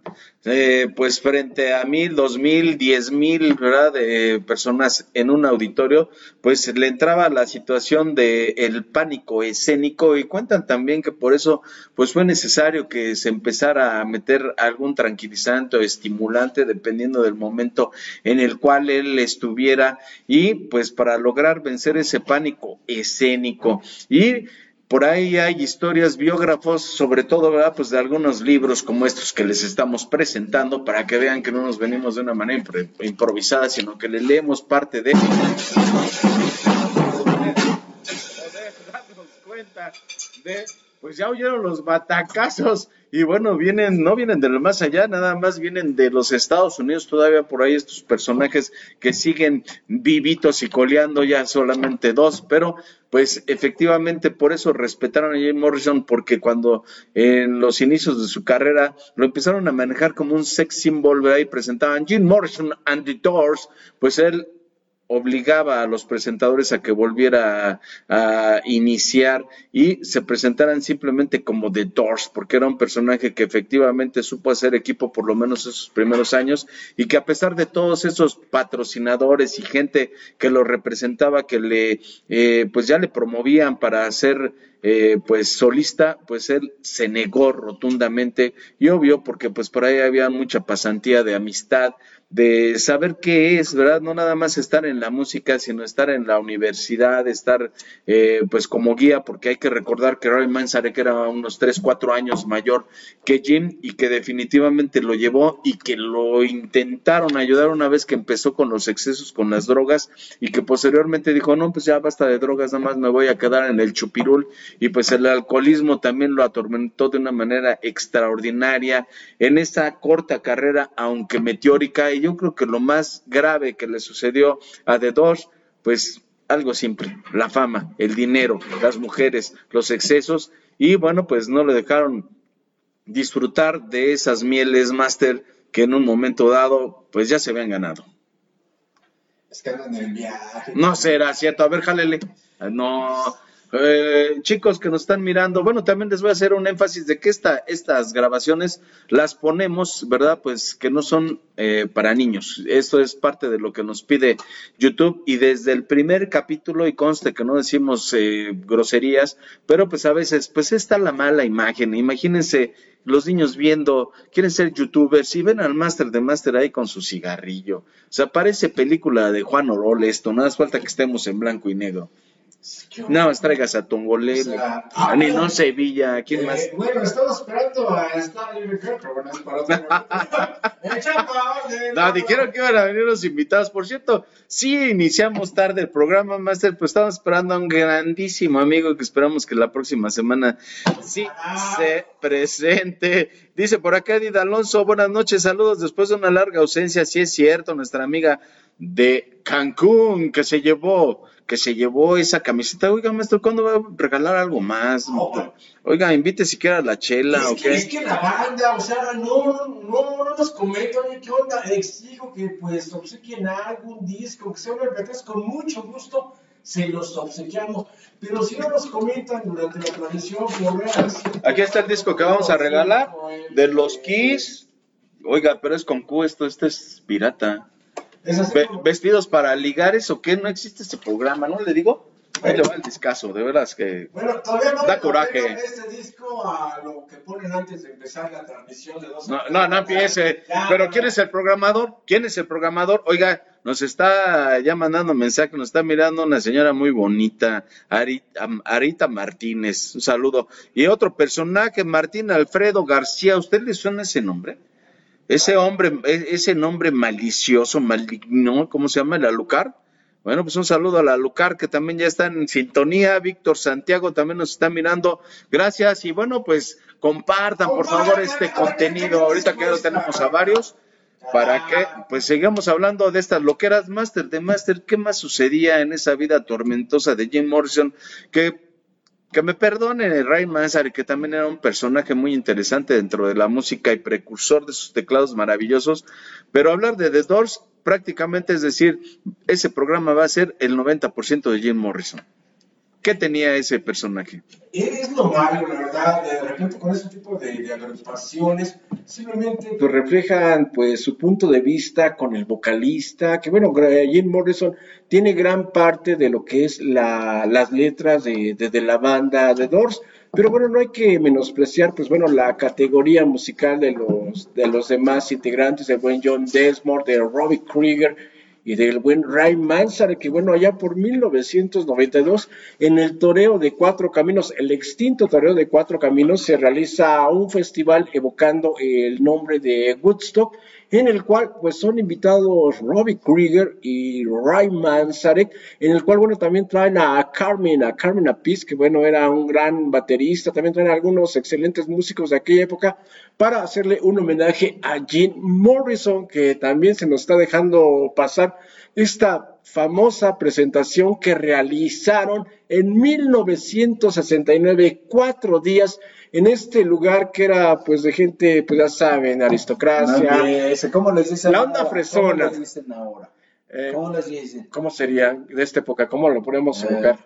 eh, pues frente a mil, dos mil, diez mil, ¿verdad? De personas en un auditorio, pues le entraba la situación de el pánico escénico y cuentan también que por eso, pues fue necesario que se empezara a meter algún tranquilizante o estimulante dependiendo del momento en el cual él estuviera y pues para lograr vencer ese pánico escénico y por ahí hay historias, biógrafos, sobre todo, ¿verdad? Pues de algunos libros como estos que les estamos presentando para que vean que no nos venimos de una manera improvisada, sino que le leemos parte de... cuenta de pues ya oyeron los batacazos. Y bueno, vienen, no vienen de lo más allá, nada más vienen de los Estados Unidos, todavía por ahí estos personajes que siguen vivitos y coleando ya solamente dos, pero pues efectivamente por eso respetaron a Jim Morrison, porque cuando en los inicios de su carrera lo empezaron a manejar como un sex symbol, ¿verdad? y presentaban Jim Morrison and the Doors, pues él obligaba a los presentadores a que volviera a, iniciar y se presentaran simplemente como The Doors, porque era un personaje que efectivamente supo hacer equipo por lo menos esos primeros años y que a pesar de todos esos patrocinadores y gente que lo representaba, que le, eh, pues ya le promovían para hacer eh, pues solista, pues él se negó rotundamente y obvio porque pues por ahí había mucha pasantía de amistad, de saber qué es, ¿verdad? No nada más estar en la música, sino estar en la universidad, estar eh, pues como guía, porque hay que recordar que Roy Manzarek era unos 3, 4 años mayor que Jim y que definitivamente lo llevó y que lo intentaron ayudar una vez que empezó con los excesos con las drogas y que posteriormente dijo, no, pues ya basta de drogas, nada más me voy a quedar en el chupirul y pues el alcoholismo también lo atormentó de una manera extraordinaria en esa corta carrera, aunque meteórica y yo creo que lo más grave que le sucedió a The Doors, pues algo simple, la fama, el dinero, las mujeres, los excesos, y bueno, pues no le dejaron disfrutar de esas mieles máster que en un momento dado, pues ya se habían ganado. Es que en el viaje. No será cierto, a ver, jálele. No, eh, chicos que nos están mirando, bueno, también les voy a hacer un énfasis de que esta, estas grabaciones las ponemos, ¿verdad? Pues que no son eh, para niños. Esto es parte de lo que nos pide YouTube y desde el primer capítulo, y conste que no decimos eh, groserías, pero pues a veces, pues está la mala imagen. Imagínense los niños viendo, quieren ser youtubers y ven al máster de máster ahí con su cigarrillo. O sea, parece película de Juan Orol esto, nada más falta que estemos en blanco y negro. No, traigas a Tongolele, ni no Sevilla, ¿quién eh, más? Bueno, estamos esperando a estar pero bueno, es para otro No, dijeron que iban a venir los invitados. Por cierto, sí iniciamos tarde el programa, Master, pues estamos esperando a un grandísimo amigo que esperamos que la próxima semana sí se presente. Dice por acá Edith Alonso, buenas noches, saludos después de una larga ausencia, sí es cierto, nuestra amiga de Cancún que se llevó que se llevó esa camiseta. Oiga, maestro, ¿cuándo va a regalar algo más? Oiga, invite siquiera a la chela, es ¿o que, Es que la banda, o sea, no, no, no nos comenta, oye, ¿qué onda? Exijo que pues obsequien algún disco, que sea una con mucho gusto se los obsequiamos. Pero si no nos comentan durante la transmisión. Aquí está el disco que vamos a regalar de los Kiss. Oiga, pero es con Q, esto, este es pirata vestidos para ligares o qué, no existe este programa, ¿no? Le digo, ahí le va el discazo, de veras que bueno, todavía no da coraje. este disco a lo que ponen antes de empezar la transmisión de dos No, no, no empiece. Pero ¿quién es el programador? ¿Quién es el programador? Oiga, nos está ya mandando mensaje, nos está mirando una señora muy bonita, Arita, Arita Martínez, un saludo. Y otro personaje, Martín Alfredo García, ¿usted le suena ese nombre? Ese hombre, e, ese nombre malicioso, maligno, ¿cómo se llama? ¿El Alucar? Bueno, pues un saludo a la Lucar que también ya está en sintonía. Víctor Santiago también nos está mirando. Gracias. Y bueno, pues compartan por favor este contenido. Ahorita que ya lo tenemos a varios. Para que pues sigamos hablando de estas loqueras Master de Master. ¿Qué más sucedía en esa vida tormentosa de Jim Morrison? Que que me perdone Ray Manzarek, que también era un personaje muy interesante dentro de la música y precursor de sus teclados maravillosos, pero hablar de The Doors prácticamente es decir, ese programa va a ser el 90% de Jim Morrison. ¿Qué tenía ese personaje? Es lo malo, la verdad, de repente con ese tipo de, de agrupaciones, simplemente pues reflejan pues su punto de vista con el vocalista, que bueno, Jim Morrison tiene gran parte de lo que es la, las letras de, de- de la banda The Doors, pero bueno, no hay que menospreciar pues bueno la categoría musical de los, de los demás integrantes, del buen John Desmond, de Robbie Krieger y del buen Ray Manzarek, que bueno, allá por 1992, en el Toreo de Cuatro Caminos, el extinto Toreo de Cuatro Caminos, se realiza un festival evocando el nombre de Woodstock, en el cual pues son invitados Robbie Krieger y Ray Manzarek, en el cual bueno también traen a Carmen, a Carmen Apis, que bueno era un gran baterista, también traen algunos excelentes músicos de aquella época para hacerle un homenaje a Jim Morrison, que también se nos está dejando pasar esta famosa presentación que realizaron en 1969, cuatro días en este lugar que era pues de gente, pues ya saben, aristocracia. ¿Cómo les dicen La onda ahora? fresona. ¿Cómo les dicen ahora? Eh, ¿Cómo les dicen? ¿Cómo sería de esta época? ¿Cómo lo podemos Eh, evocar?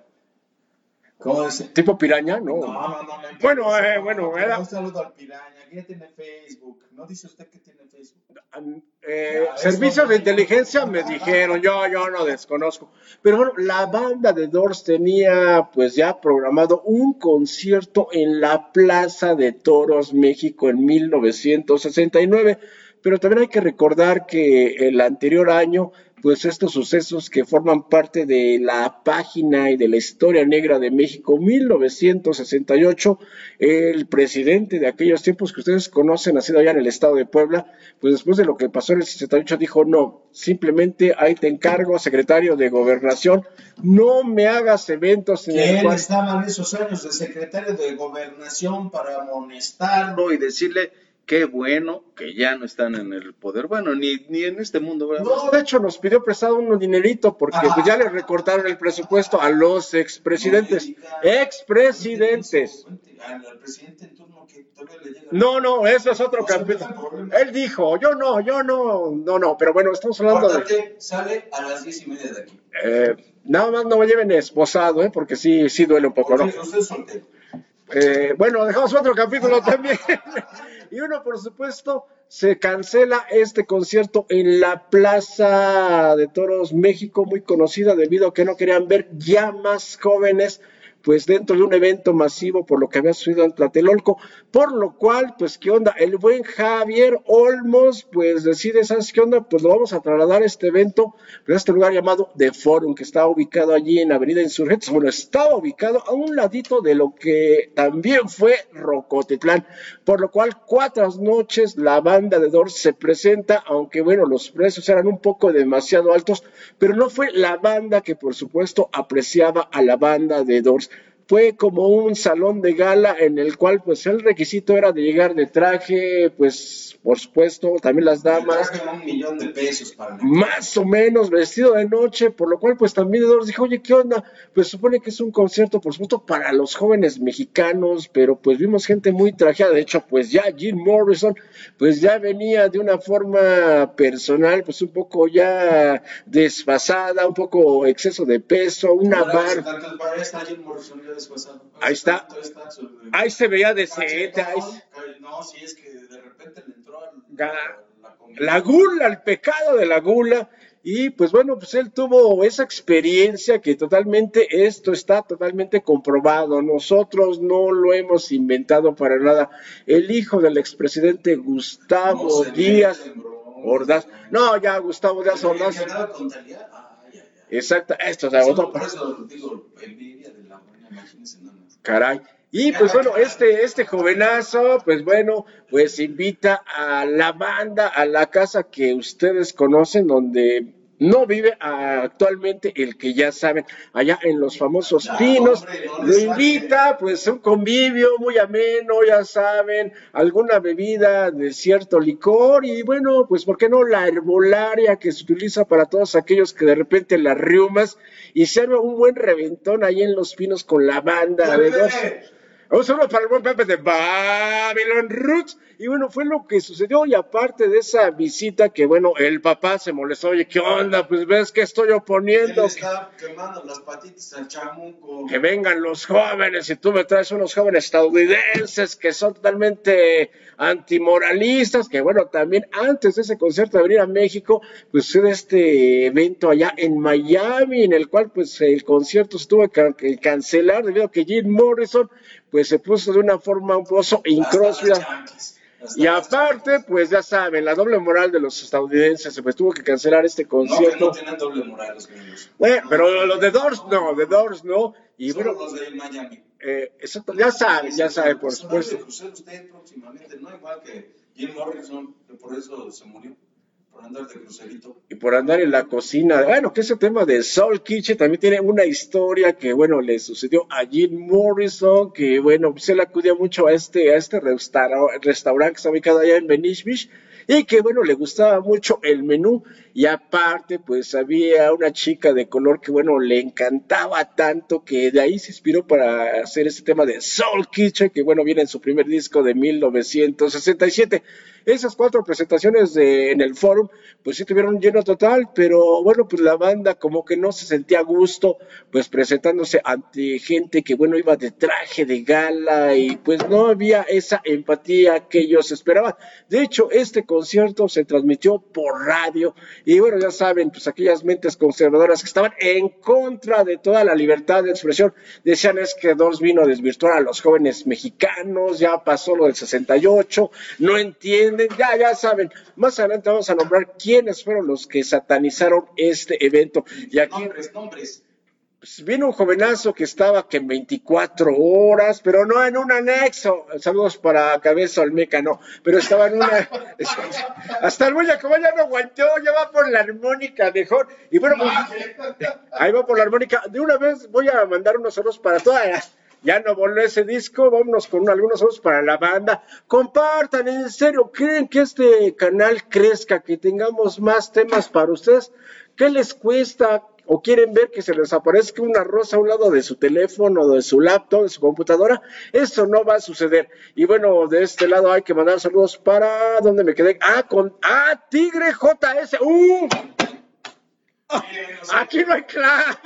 ¿Cómo? ¿Tipo piraña? No. No, no, no. no Bueno, eh, no, bueno, no, era- Un saludo al piraña. ¿Quién tiene Facebook? ¿No dice usted que tiene Facebook? Eh, Ya, servicios de inteligencia me dijeron, yo, yo no desconozco. Pero bueno, la banda de Doors tenía pues ya programado un concierto en la Plaza de Toros, México, en 1969. Pero también hay que recordar que el anterior año, pues estos sucesos que forman parte de la página y de la historia negra de México, 1968, el presidente de aquellos tiempos que ustedes conocen, nacido allá en el estado de Puebla, pues después de lo que pasó en el 68 dijo, no, simplemente ahí te encargo, secretario de gobernación, no me hagas eventos en Que el él cual... estaba en esos años de secretario de gobernación para amonestarlo y decirle qué bueno que ya no están en el poder. Bueno, ni, ni en este mundo, ¿verdad? No, de hecho nos pidió prestado un dinerito porque pues ya le recortaron el presupuesto a los expresidentes. Expresidentes. No, no, eso es otro capítulo. Él dijo, yo no, yo no, no, no, pero bueno, estamos hablando de... Sale a las diez y media de aquí. eh, nada más no me lleven esposado, ¿eh? porque sí, sí duele un poco, ¿no? Eh, bueno, dejamos otro capítulo también. y uno, por supuesto, se cancela este concierto en la Plaza de Toros México, muy conocida debido a que no querían ver ya más jóvenes pues dentro de un evento masivo por lo que había sucedido en Tlatelolco, por lo cual, pues, ¿qué onda? El buen Javier Olmos, pues, decide, ¿sabes qué onda? Pues lo vamos a trasladar a este evento, a este lugar llamado The Forum, que está ubicado allí en Avenida Insurgentes, bueno, estaba ubicado a un ladito de lo que también fue Rocotitlán, por lo cual, cuatro noches la banda de Doors se presenta, aunque bueno, los precios eran un poco demasiado altos, pero no fue la banda que, por supuesto, apreciaba a la banda de Doors fue como un salón de gala en el cual pues el requisito era de llegar de traje, pues por supuesto, también las damas, un millón de pesos para más o menos vestido de noche, por lo cual pues también Doors dijo, oye, ¿qué onda? Pues supone que es un concierto, por supuesto, para los jóvenes mexicanos, pero pues vimos gente muy trajeada, de hecho, pues ya Jim Morrison, pues ya venía de una forma personal, pues un poco ya desfasada, un poco exceso de peso, una bar... Ahí está. Ahí se veía ahí Cachetón. No, sí, es que de repente le entró la gula, el pecado de la gula. Y pues bueno, pues él tuvo esa experiencia que totalmente, esto está totalmente comprobado. Nosotros no lo hemos inventado para nada. El hijo del expresidente Gustavo No Díaz. Ordaz. No, ya Gustavo Díaz Ordaz. Exacto, esto, Sí, otro. Por eso digo, envidia de la buena, Caray. Y pues bueno, este, este jovenazo, pues bueno, pues invita a la banda, a la casa que ustedes conocen, donde no vive actualmente el que ya saben, allá en los famosos pinos, lo invita, pues un convivio muy ameno, ya saben, alguna bebida de cierto licor y bueno, pues por qué no la herbolaria que se utiliza para todos aquellos que de repente las riumas y se arma un buen reventón ahí en los pinos con la banda de dos. Un saludo para el buen Pepe de Babylon Roots. Y bueno, fue lo que sucedió. Y aparte de esa visita, que bueno, el papá se molestó. Oye, ¿qué onda? Pues ves que estoy oponiendo. Está quemando las patitas al chamuco. Que vengan los jóvenes y tú me traes unos jóvenes estadounidenses que son totalmente antimoralistas. Que bueno, también antes de ese concierto de venir a México, pues sucede este evento allá en Miami, en el cual pues el concierto se tuvo que cancelar debido a que Jim Morrison pues se puso de una forma un poco incróspida. Y aparte, pues ya saben, la doble moral de los estadounidenses, pues tuvo que cancelar este concierto. No, no tienen doble moral los gringos. Bueno, pero los de Doors no, de Doors no. Y Solo bueno, los de Miami. eh, eso ya saben, ya saben, por supuesto. cruzar usted próximamente, no igual que Jim Morrison, que por eso se murió, por andar de crucerito. y por andar en la cocina. Bueno, que ese tema de Soul Kitchen también tiene una historia que, bueno, le sucedió a Jim Morrison, que, bueno, se le acudía mucho a este, a este restaura- restaurante que está ubicado allá en Venice Beach, y que, bueno, le gustaba mucho el menú, y aparte, pues había una chica de color que, bueno, le encantaba tanto que de ahí se inspiró para hacer ese tema de Soul Kitchen, que, bueno, viene en su primer disco de 1967. Esas cuatro presentaciones de, en el forum, pues sí tuvieron lleno total, pero bueno, pues la banda como que no se sentía a gusto, pues presentándose ante gente que, bueno, iba de traje de gala y pues no había esa empatía que ellos esperaban. De hecho, este concierto se transmitió por radio y bueno, ya saben, pues aquellas mentes conservadoras que estaban en contra de toda la libertad de expresión, decían es que Doors vino a desvirtuar a los jóvenes mexicanos, ya pasó lo del 68, no entienden, ya, ya saben. Más adelante vamos a nombrar quiénes fueron los que satanizaron este evento. Y aquí Nombres, nombres. pues, vino un jovenazo que estaba que en 24 horas, pero no en un anexo. Saludos para Cabeza Olmeca, no, pero estaba en una. Hasta el Bulla, como ya no aguantó, ya va por la armónica mejor. Y bueno, pues, ahí va por la armónica. De una vez voy a mandar unos saludos para todas las. Ya no voló ese disco, vámonos con algunos saludos para la banda. Compartan, en serio, ¿creen que este canal crezca, que tengamos más temas para ustedes? ¿Qué les cuesta? ¿O quieren ver que se les aparezca una rosa a un lado de su teléfono, de su laptop, de su computadora? Eso no va a suceder. Y bueno, de este lado hay que mandar saludos para... ¿Dónde me quedé? Ah, con... Ah, Tigre JS. ¡Uh! Aquí no hay clavos.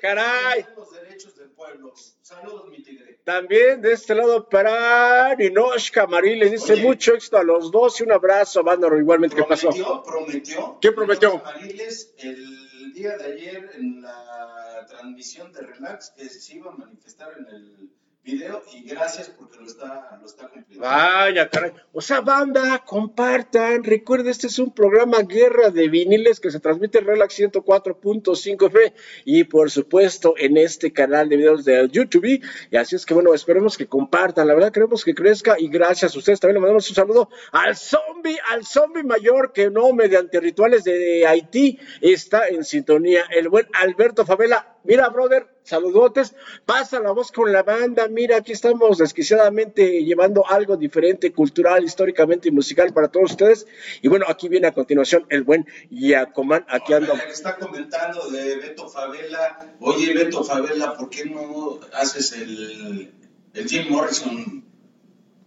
Caray. los derechos del pueblo. Saludos, mi tigre. También de este lado para Ninoshka Marí les dice Oye. mucho éxito a los dos y un abrazo, Vándaro, igualmente. ¿Qué pasó? Prometió. ¿Qué prometió? Mariles, el día de ayer en la transmisión de Relax que se iba a manifestar en el video y gracias porque lo está, lo está cumpliendo. Vaya, caray. O sea, banda, compartan. Recuerden, este es un programa Guerra de Viniles que se transmite en Relax 104.5 F y por supuesto en este canal de videos de YouTube. Y así es que bueno, esperemos que compartan. La verdad queremos que crezca y gracias a ustedes. También le mandamos un saludo al zombie, al zombie mayor que no, mediante rituales de Haití, está en sintonía. El buen Alberto Favela. Mira, brother, saludotes. Pasa la voz con la banda. Mira, aquí estamos desquiciadamente llevando algo diferente, cultural, históricamente y musical para todos ustedes. Y bueno, aquí viene a continuación el buen Yacomán. Aquí le está comentando de Beto Favela. Oye, Beto Favela, ¿por qué no haces el, el Jim Morrison,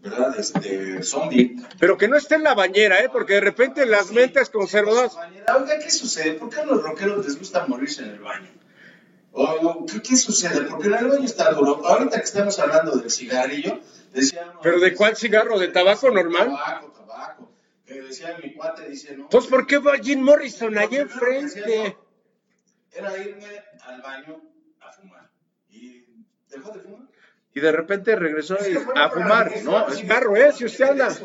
verdad? Este, zombie. Pero que no esté en la bañera, ¿eh? Porque de repente las mentes conservadoras. Oiga, ¿qué sucede? ¿Por qué a los rockeros les gusta morirse en el baño? O, ¿qué, qué sucede? Porque el baño está duro. Ahorita que estamos hablando del cigarrillo, decíamos... ¿Pero de cuál cigarro? ¿De tabaco normal? Tabaco, tabaco. Que decía mi cuate, dice, no... Pues, ¿por qué va Jim Morrison que enfrente? Era irme al baño a fumar. Y dejó de fumar. Y de repente regresó fue a fumar, ¿no? sí, cigarro, ¿eh? Si usted anda.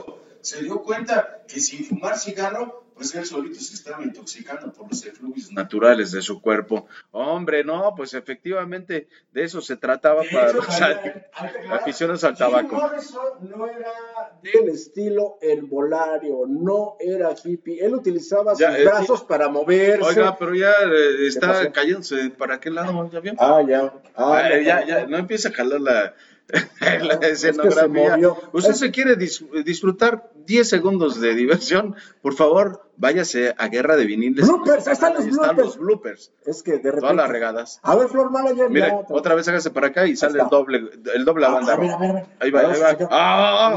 Se dio cuenta que sin fumar cigarro, pues él solito se estaba intoxicando por los efluvios naturales de su cuerpo. Hombre, no, pues efectivamente de eso se trataba De para hecho, los al- aficionados al- Jim tabaco. Morrison no era del estilo herbolario, no era hippie. Él utilizaba Ya, sus eh, brazos para moverse. Oiga, pero ya eh, está cayéndose. ¿Para qué lado? ¿Ya vio? Ah, ya. Ah, Ah, ya, ya, no. empieza a jalar la, la Es que se escenografía. Usted Es- se quiere dis- disfrutar 10 segundos de diversión, por favor, váyase a Guerra de Viniles. Bloopers, ahí están los Ahí están bloopers. los bloopers. Es que de repente. Todas las regadas. A ver, Flor Manager. Mire, ya, otra vez hágase para acá y sale el doble, el doble Ah, banda. a ver, a ver, a ver. Ahí va, ahí va. chica. ¡Ah!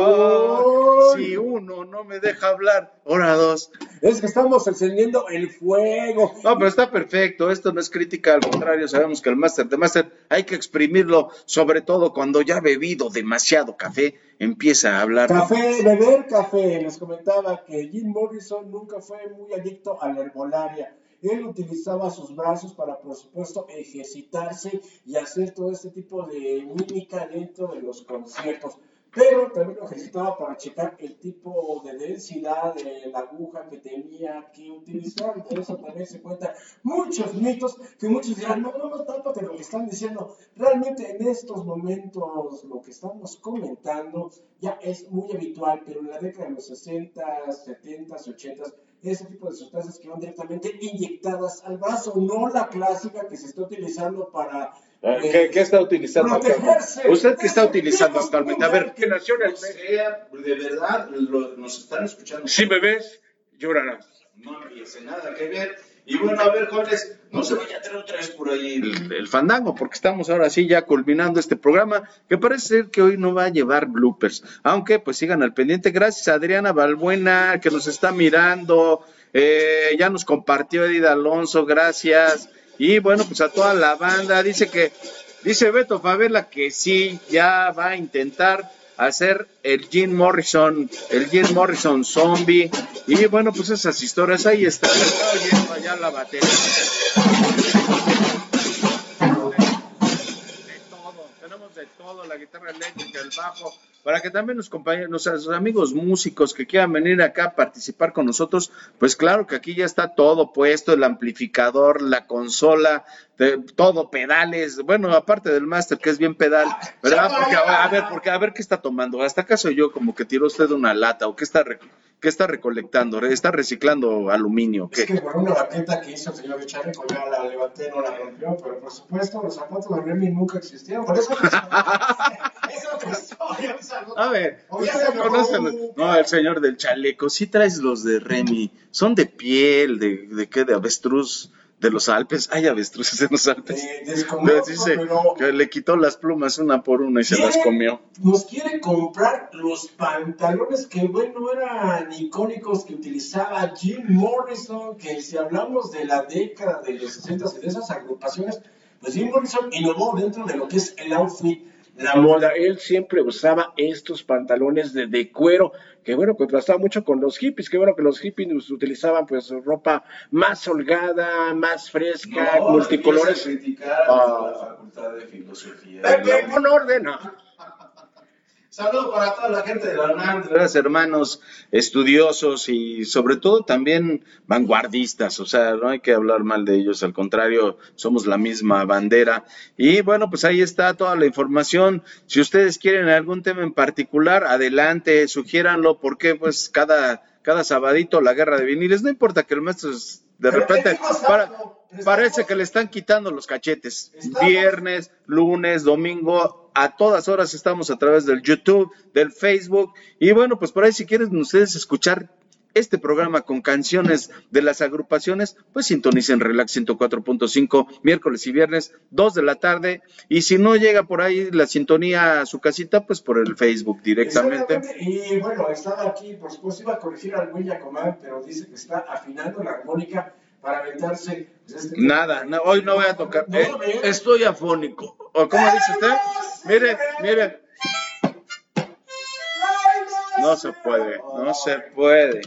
Uy. Si uno no me deja hablar, ahora dos. Es que estamos encendiendo el fuego. No, pero está perfecto. Esto no es crítica, al contrario, sabemos que el máster de máster hay que exprimirlo, sobre todo cuando ya ha bebido demasiado café, empieza a hablar. Café, beber café. Les comentaba que Jim Morrison nunca fue muy adicto a la herbolaria. Él utilizaba sus brazos para, por supuesto, ejercitarse y hacer todo este tipo de mímica dentro de los conciertos. Pero también lo ejercitaba para checar el tipo de densidad de la aguja que tenía que utilizar. De eso también se cuentan muchos mitos que muchos dirán, no, no, no, tápate lo que están diciendo. Realmente en estos momentos lo que estamos comentando ya es muy habitual, pero en la década de los 60, 70, 80, ese tipo de sustancias que van directamente inyectadas al brazo, no la clásica que se está utilizando para... eh, ¿Qué, qué está utilizando? protegerse. ¿Usted qué está utilizando actualmente? A ver, Que nació en el sea, de verdad, lo- nos están escuchando. Si me ves, llorarás. No empiece nada que ver. Y bueno, a ver, jóvenes, no se vaya a tener otra vez por ahí el, el fandango, porque estamos ahora sí ya culminando este programa, que parece ser que hoy no va a llevar bloopers. Aunque, pues sigan al pendiente. Gracias a Adriana Balbuena, que nos está mirando. Eh, ya nos compartió Edith Alonso, gracias. Y bueno, pues a toda la banda. Dice que, dice Beto Favela que sí, ya va a intentar hacer el Jim Morrison, el Jim Morrison zombie. Y bueno, pues esas historias ahí están. Está oyendo allá la batería. De todo, la guitarra eléctrica, el bajo, para que también los compañeros, nuestros amigos músicos que quieran venir acá a participar con nosotros, pues claro que aquí ya está todo puesto, el amplificador, la consola, de- todo, pedales, bueno, aparte del máster que es bien pedal, ¿verdad? Porque, a a ver, porque a ver qué está tomando, hasta acaso yo como que tiró usted una lata o qué está, qué está recolectando, está reciclando aluminio, Es ¿qué? que por una baqueta que hizo el señor Chaleco, ya la levanté, no la rompió, pero por supuesto los zapatos de Remy nunca existieron. Por eso es otra historia. A ver, O ya usted se conoce acabó. los- No, el señor del chaleco. Sí traes los de Remy. Son de piel, de, de qué, de avestruz, de los Alpes. Hay avestruces en los Alpes. Eh, Dice pero que le quitó las plumas una por una y se las comió. Nos quiere comprar los pantalones que, bueno, eran icónicos que utilizaba Jim Morrison, que si hablamos de la década de los 60 y de esas agrupaciones, pues Jim Morrison innovó dentro de lo que es el outfit, la moda. Él siempre usaba estos pantalones de, de cuero, que bueno, contrastaba mucho con los hippies, que bueno que los hippies utilizaban pues ropa más holgada, más fresca, multicolores. Ah. la Facultad de Filosofía. Pepe, pon orden. no. Saludos para toda la gente de la UNAM, hermanos estudiosos y sobre todo también vanguardistas, o sea, no hay que hablar mal de ellos, al contrario, somos la misma bandera. Y bueno, pues ahí está toda la información. Si ustedes quieren algún tema en particular, adelante, sugiéranlo, porque pues cada, cada sabadito la guerra de viniles, no importa que el maestro es- de repente para- parece que le están quitando los cachetes. Viernes, lunes, domingo, a todas horas estamos a través del YouTube, del Facebook. Y bueno, pues por ahí si quieren ustedes escuchar este programa con canciones de las agrupaciones, pues sintonicen Relax 104.5 miércoles y viernes, 2 de la tarde. Y si no llega por ahí la sintonía a su casita, pues por el Facebook directamente. Y bueno, estaba aquí, por supuesto, iba a corregir al Yacomán, pero dice que está afinando la armónica para aventarse. pues, este- Nada, no, hoy no voy a tocar. Eh, estoy afónico. ¿O cómo dice usted? Mire, mire. No se puede, no se puede.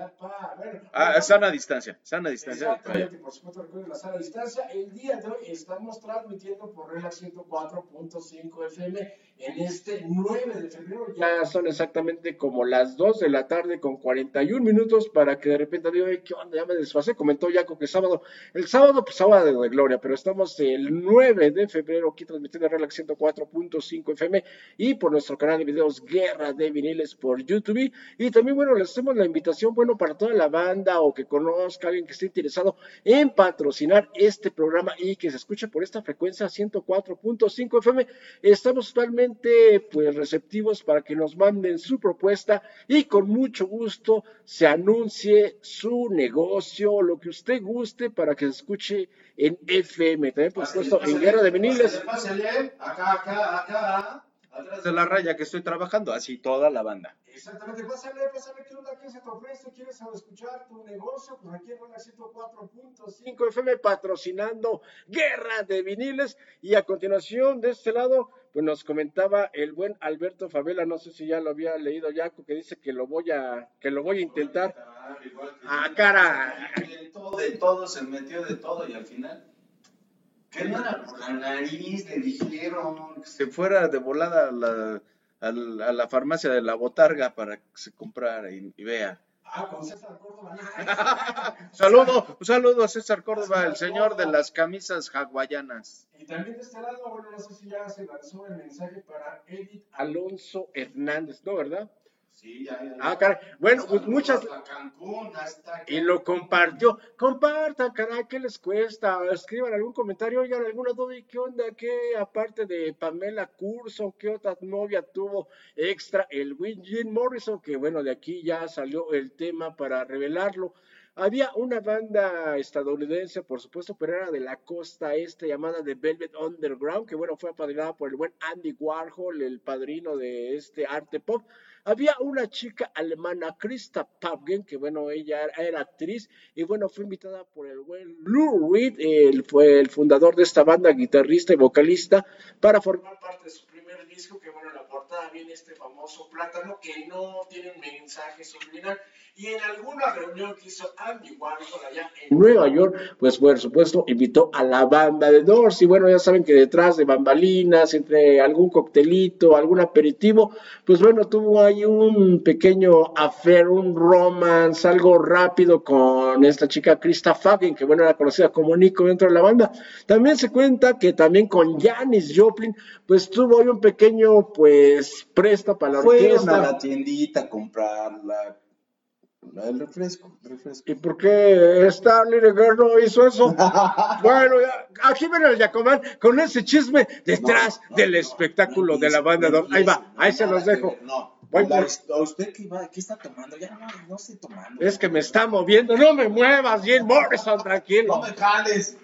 Chapa, bueno. Ah, sana distancia, sana distancia. Exactamente, por supuesto, recuerden la sana distancia. El día de hoy estamos transmitiendo por Relax 104.5 FM en este 9 de febrero. Ya son exactamente como las 2 de la tarde con 41 minutos para que de repente diga, "Ay, ¿qué onda? Ya me desfasé. Comentó Jaco que sábado, el sábado pues sábado de gloria, pero estamos el 9 de febrero aquí transmitiendo Relax 104.5 FM y por nuestro canal de videos Guerra de Viniles por YouTube. Y también, bueno, les hacemos la invitación, bueno, para toda la banda o que conozca a alguien que esté interesado en patrocinar este programa y que se escuche por esta frecuencia 104.5 FM. Estamos totalmente pues receptivos para que nos manden su propuesta y con mucho gusto se anuncie su negocio, lo que usted guste para que se escuche en FM. También por supuesto en Guerra de Viniles. Pásale, acá, acá, acá, atrás de la raya que estoy trabajando, así toda la banda. Exactamente, pásale, pásale, ¿qué onda? ¿Qué se te ofrece? ¿Quieres escuchar tu negocio? Pues aquí en la 104.5 5 FM patrocinando Guerra de Viniles. Y a continuación, de este lado, pues nos comentaba el buen Alberto Favela, no sé si ya lo había leído Yaco, que dice que lo voy a, que lo voy a intentar. Ah, cara. De todo, de todo, se metió de todo y al final. Que no era por la nariz, le dijeron que se fuera de volada a la, a la, a la farmacia de la botarga para que se comprara y, y vea. Ah, con César Córdoba. Saludo, un saludo a César Córdoba, el señor de las camisas hawaianas. Y también de este lado, bueno, no sé si ya se lanzó el mensaje para Edith Alonso Hernández, ¿no, verdad? Sí, ya, ya. Ah, caray. Bueno, pues muchas. Hasta Cancún, hasta Y lo compartió. Compartan, caray, ¿qué les cuesta? Escriban algún comentario, oigan alguna duda y qué onda, qué aparte de Pamela Curso, qué otra novia tuvo extra el Win Jim Morrison, que bueno, de aquí ya salió el tema para revelarlo. Había una banda estadounidense, por supuesto, pero era de la costa este, llamada The Velvet Underground, que bueno, fue apadrinada por el buen Andy Warhol, el padrino de este arte pop. Había una chica alemana, Krista Pavgen, que bueno, ella era, actriz y bueno, fue invitada por el buen Lou Reed, él fue el fundador de esta banda, guitarrista y vocalista, para formar parte de su primer disco, que bueno, en la portada viene este famoso plátano que no tiene un mensaje subliminal. Y en alguna reunión que hizo Andy Warhol allá en Nueva York, pues por supuesto invitó a la banda de Doors. Y bueno, ya saben que detrás de bambalinas, entre algún coctelito, algún aperitivo, pues bueno, tuvo ahí un pequeño affair, un romance, algo rápido con esta chica Krista Fagen, que bueno, era conocida como Nico dentro de la banda. También se cuenta que también con Janis Joplin, pues tuvo ahí un pequeño, pues, presta para la Fueron orquesta. a la tiendita a comprar la, la- el refresco. ¿Y por qué esta Little Girl no hizo eso? bueno, aquí ven el Yacomán con ese chisme detrás No, no, del no, espectáculo no de la banda. no. Ahí va, ahí se los dejo. No, his- ¿a usted qué, va, qué está tomando? Ya no, no estoy tomando. Es que me está moviendo. No me muevas, Jim Morrison, No tranquilo. me jales.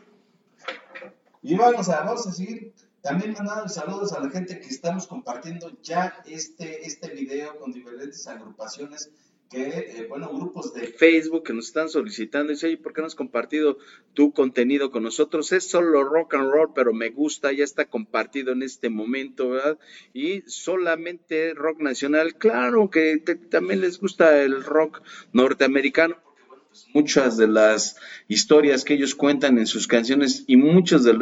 Y vamos a, vamos a seguir también mandando saludos a la gente que estamos compartiendo ya este, este video con diferentes agrupaciones que, eh, bueno, grupos de Facebook que nos están solicitando. Dice, oye, ¿por qué no has compartido tu contenido con nosotros? Es solo rock and roll, pero me gusta, ya está compartido en este momento, ¿verdad? Y solamente rock nacional. Claro que te- también les gusta el rock norteamericano. pues, Muchas de las historias que ellos cuentan en sus canciones y muchas de-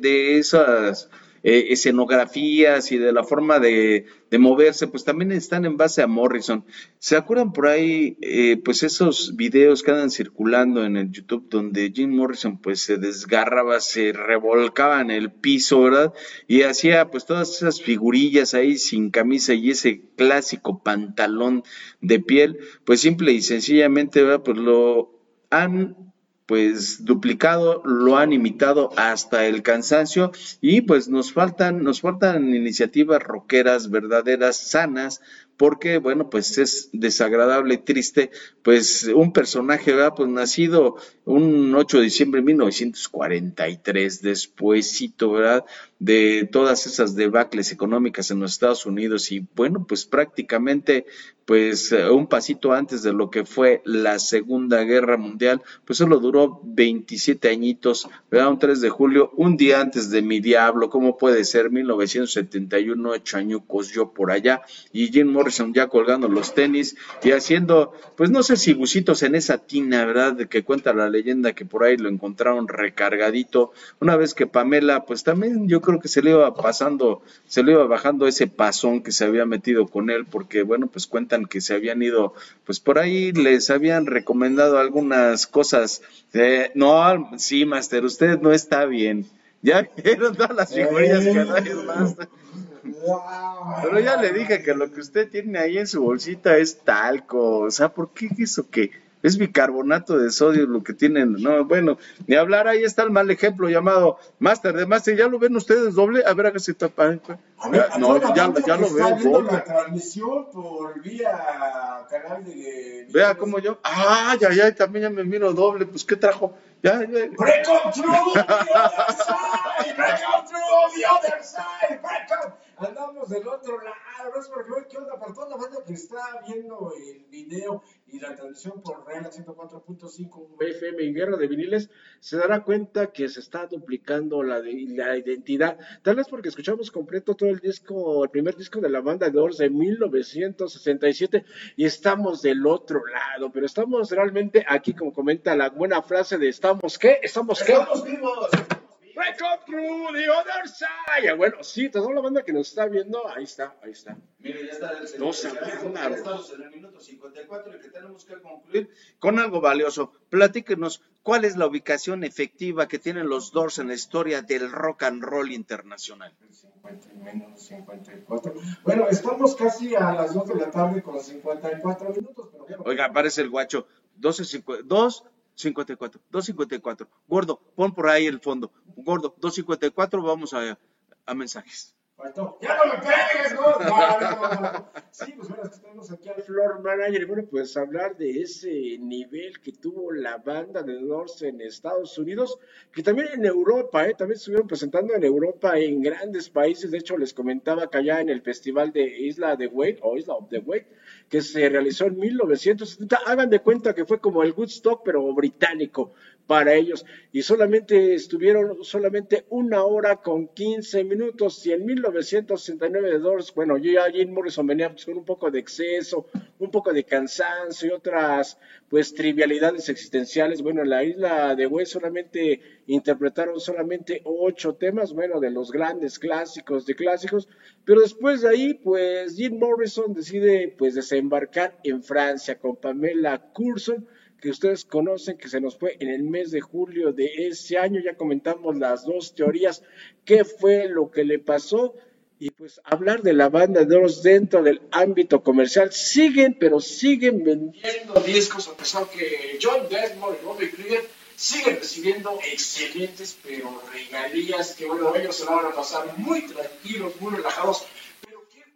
de esas eh, escenografías y de la forma de, moverse, pues también están en base a Morrison. ¿Se acuerdan por ahí, eh, pues esos videos que andan circulando en el YouTube donde Jim Morrison pues se desgarraba, se revolcaba en el piso, ¿verdad? Y hacía pues todas esas figurillas ahí sin camisa y ese clásico pantalón de piel, pues simple y sencillamente, ¿verdad? Pues lo han pues duplicado, lo han imitado hasta el cansancio. Y pues nos faltan, nos faltan iniciativas rockeras verdaderas, sanas, porque bueno, pues es desagradable triste, pues un personaje, ¿verdad? Pues nacido un 8 de diciembre de 1943, despuésito, ¿verdad? De todas esas debacles económicas en los Estados Unidos y bueno, pues prácticamente pues un pasito antes de lo que fue la Segunda Guerra Mundial, pues solo duró 27 añitos, ¿verdad? Un 3 de julio, un día antes de mi diablo, ¿cómo puede ser? 1971, ocho añucos yo por allá, y Jim ya colgando los tenis y haciendo, pues no sé si bucitos en esa tina, ¿verdad? De que cuenta la leyenda que por ahí lo encontraron recargadito, una vez que Pamela, pues también yo creo que se le iba pasando, se le iba bajando ese pasón que se había metido con él, porque bueno, pues cuentan que se habían ido, pues por ahí les habían recomendado algunas cosas. Eh, no, sí, Master, usted no está bien. Ya vieron todas las figurillas que Master. Pero ya le dije que lo que usted tiene ahí en su bolsita es talco. O sea, ¿por qué eso qué? es bicarbonato de sodio lo que tienen. No, bueno, ni hablar, ahí está el mal ejemplo llamado Master de Master. ¿Ya lo ven ustedes doble? A ver, hágase tapa. A ver, a No, ya, ya lo veo doble. la transmisión por vía canal de... Vea cómo yo. Ah, ya, ya, también ya me miro doble. Pues, ¿qué trajo? Ya, ya. Del otro lado, no es porque hoy, ¿qué onda? Para toda la banda que está viendo el video y la transmisión por Real 104.5 FM y Guerra de Viniles, se dará cuenta que se está duplicando la, de- la identidad. Tal vez porque escuchamos completo todo el disco, el primer disco de la banda de Doors de 1967 y estamos del otro lado, pero estamos realmente aquí, como comenta la buena frase de ¿estamos qué? ¿Estamos qué? Estamos vivos. Break up through the other side. Bueno, sí, toda la banda que nos está viendo, ahí está, ahí está. Mire, ya está el señor. Bárbaro. Estamos en el minuto 54 y que tenemos que concluir con algo valioso. Platíquenos, ¿cuál es la ubicación efectiva que tienen los Doors en la historia del rock and roll internacional? 50 menos 54. Bueno, estamos casi a las 2 de la tarde con 54 minutos, pero. Oiga, aparece el guacho. 12.50 2.54, 2.54. Gordo, pon por ahí el fondo. Gordo, 2.54, vamos a, a mensajes. Faltó. ¡Ya no me pegues, no! Sí, pues bueno, tenemos aquí al floor manager y bueno, pues hablar de ese nivel que tuvo la banda de Doors en Estados Unidos, que también en Europa, ¿eh? también estuvieron presentando en Europa en grandes países. De hecho, les comentaba que allá en el festival de Isla de Wade o Isla of the Wade, que se realizó en 1970, hagan de cuenta que fue como el Woodstock, pero británico para ellos. Y solamente estuvieron solamente una hora con 15 minutos. Y en 1969 de Doors, bueno, ya Jim Morrison venía pues, con un poco de exceso, un poco de cansancio y otras pues trivialidades existenciales. Bueno, en la isla de West solamente interpretaron solamente ocho temas, bueno, de los grandes clásicos de clásicos. Pero después de ahí, pues Jim Morrison decide pues desembarcar en Francia con Pamela Curson que ustedes conocen, que se nos fue en el mes de julio de ese año. Ya comentamos las dos teorías, qué fue lo que le pasó. Y pues hablar de la banda de Doors dentro del ámbito comercial, siguen, pero siguen vendiendo discos, a pesar que John Desmond y Bobby Krieger siguen recibiendo excelentes, pero regalías que bueno, ellos se la van a pasar muy tranquilos, muy relajados.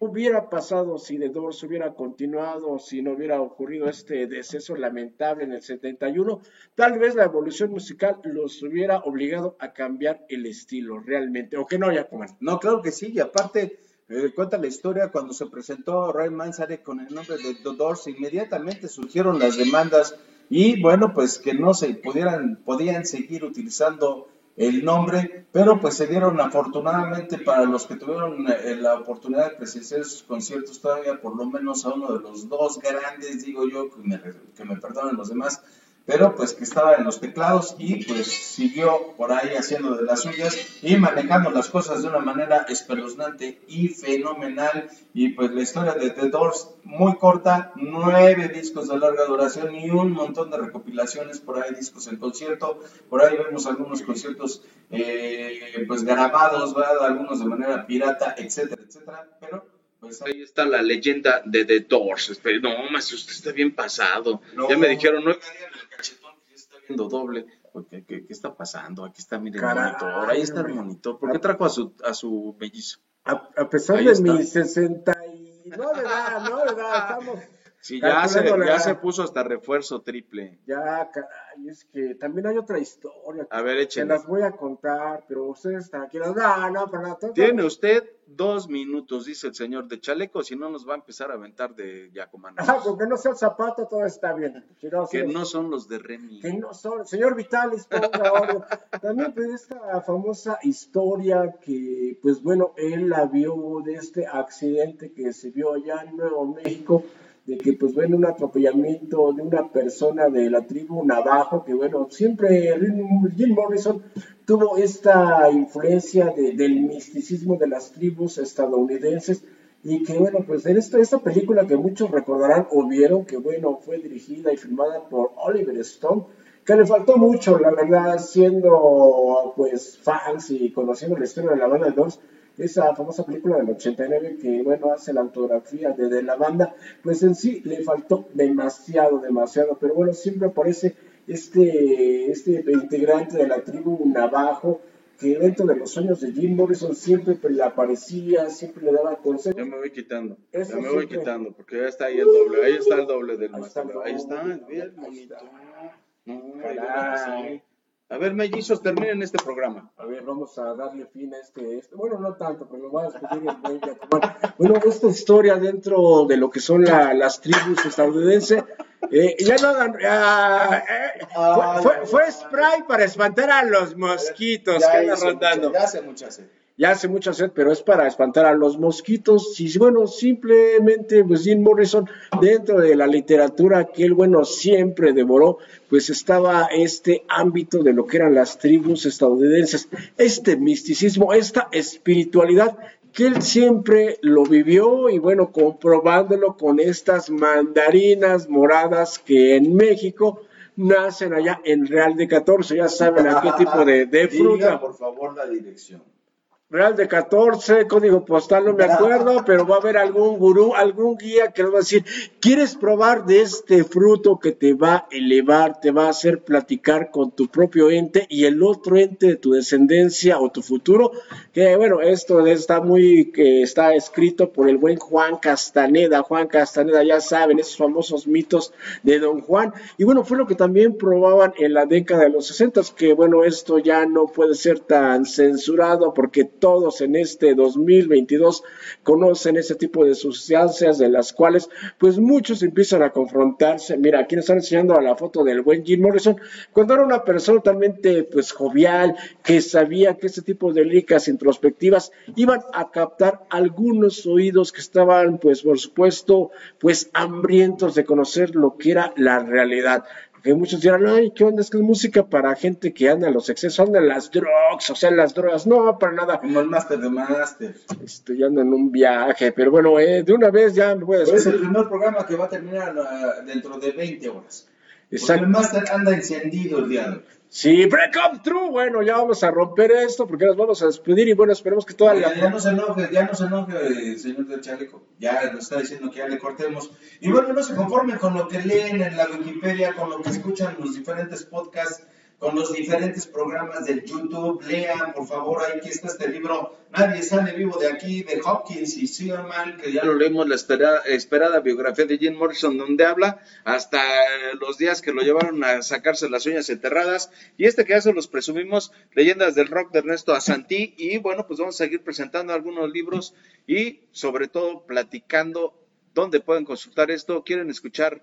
Pero ¿qué hubiera pasado si The Doors hubiera continuado, si no hubiera ocurrido este deceso lamentable en el 71? Tal vez la evolución musical los hubiera obligado a cambiar el estilo realmente, o que no, ya coman. No, claro que sí, y aparte eh, cuenta la historia cuando se presentó Ray Manzarek con el nombre de The Doors, inmediatamente surgieron las demandas y bueno, pues que no se pudieran, podían seguir utilizando el nombre, pero pues se dieron afortunadamente para los que tuvieron eh, la oportunidad de presenciar sus conciertos todavía por lo menos a uno de los dos grandes, digo yo, que me, que me perdonen los demás, pero pues que estaba en los teclados y pues siguió por ahí haciendo de las suyas y manejando las cosas de una manera espeluznante y fenomenal y pues la historia de The Doors muy corta, nueve discos de larga duración y un montón de recopilaciones, por ahí discos en concierto, por ahí vemos algunos conciertos eh, pues grabados, ¿verdad? algunos de manera pirata, etcétera, etcétera, pero pues ahí está la leyenda de The Doors. No, más usted está bien pasado. No. Ya me dijeron, no, cachetón que ya se está viendo doble. ¿Qué, qué, qué está pasando? Aquí está, mire, el monitor. Ahí está el monitor. ¿Por qué trajo a su, a su mellizo? A, a pesar Ahí de está. mi 60 y... No, de edad, no, de edad, estamos... Sí, ya se, la ya se puso hasta refuerzo triple. Ya, caray, es que también hay otra historia. A ver, Se échenle. las voy a contar, pero ustedes tranquilos. No, no, para nada. todo- Tiene usted dos minutos, dice el señor de chaleco, si no nos va a empezar a aventar de Yacomán. Ajá, con que no sea el zapato, todo está bien. Si no, Que sí, no son los de Remy. que no son. Señor Vitalis, ponga. También, pues, esta famosa historia que, pues, bueno, él la vio de este accidente que se vio allá en Nuevo México, de que, pues, bueno, un atropellamiento de una persona de la tribu Navajo, que, bueno, siempre Jim Morrison tuvo esta influencia de- del misticismo de las tribus estadounidenses y que bueno, pues en esta, esta película que muchos recordarán o vieron, que bueno, fue dirigida y filmada por Oliver Stone, que le faltó mucho, la verdad, siendo pues fans y conociendo la historia de la banda de Doors, esa famosa película del 89 que, bueno, hace la autografía de, de la banda, pues en sí le faltó demasiado, demasiado, pero bueno, siempre aparece este, este integrante de la tribu Navajo, que dentro de los sueños de Jim Morrison siempre le aparecía, siempre le daba consejos. Ya me voy quitando, Eso ya me voy quitando, porque ya está ahí el doble, ahí está el doble del Ahí está el bien bonito. No, A ver, mellizos, terminen este programa. A ver, vamos a darle fin a este, este- bueno, no tanto, pero lo va a buen Yacomán. Bueno, esta historia dentro de lo que son la- las tribus estadounidenses, eh, ya no hagan, ah, eh, fue, fue- fue spray para espantar a los mosquitos que andan rondando. mucha- ya hace mucha sed. Ya hace mucha sed, pero es para espantar a los mosquitos. Y bueno, simplemente, pues Jim Morrison, dentro de la literatura que él, bueno, siempre devoró, pues estaba este ámbito de lo que eran las tribus estadounidenses, este misticismo, esta espiritualidad que él siempre lo vivió y bueno, comprobándolo con estas mandarinas moradas que en México nacen allá en Real de 14, ya saben a qué tipo de, de Diga, fruta. por favor, la dirección. Real de 14, código postal, no me acuerdo, pero va a haber algún gurú, algún guía que nos va a decir, ¿quieres probar de este fruto que te va a elevar, te va a hacer platicar con tu propio ente y el otro ente de tu descendencia o tu futuro? Que bueno, esto está muy, que está escrito por el buen Juan Castaneda. Juan Castaneda, ya saben, esos famosos mitos de Don Juan. Y bueno, fue lo que también probaban en la década de los 60, que bueno, esto ya no puede ser tan censurado porque todos en este 2022 conocen ese tipo de sustancias de las cuales pues muchos empiezan a confrontarse. Mira, aquí nos están enseñando a la foto del buen Jim Morrison, cuando era una persona totalmente pues jovial, que sabía que este tipo de líricas introspectivas iban a captar algunos oídos que estaban pues por supuesto pues hambrientos de conocer lo que era la realidad que muchos dirán, ay, ¿qué onda? Es que es música para gente que anda en los excesos, anda en las drogas, o sea, las drogas, no, para nada. Como el máster de máster. Estoy ando en un viaje, pero bueno, eh, de una vez ya me voy a Es el primer programa que va a terminar ah, dentro de 20 horas. Porque Exacto. el máster anda encendido el día de hoy. Sí, break up true, bueno, ya vamos a romper esto porque nos vamos a despedir y bueno, esperemos que toda Ya, la... ya no se enoje, ya no se enoje, señor del chaleco. Ya nos está diciendo que ya le cortemos. Y bueno, no se conformen con lo que leen en la Wikipedia, con lo que escuchan los diferentes podcasts, con los diferentes programas del YouTube. Lean, por favor, aquí está este libro. Nadie sale vivo de aquí, de Hopkins y Seaman, que ya lo leemos, la espera- esperada biografía de Jim Morrison, donde habla hasta los días que lo llevaron a sacarse las uñas enterradas. Y este que ya se los presumimos, Leyendas del Rock de Ernesto Asantí. Y bueno, pues vamos a seguir presentando algunos libros y sobre todo platicando dónde pueden consultar esto. ¿Quieren escuchar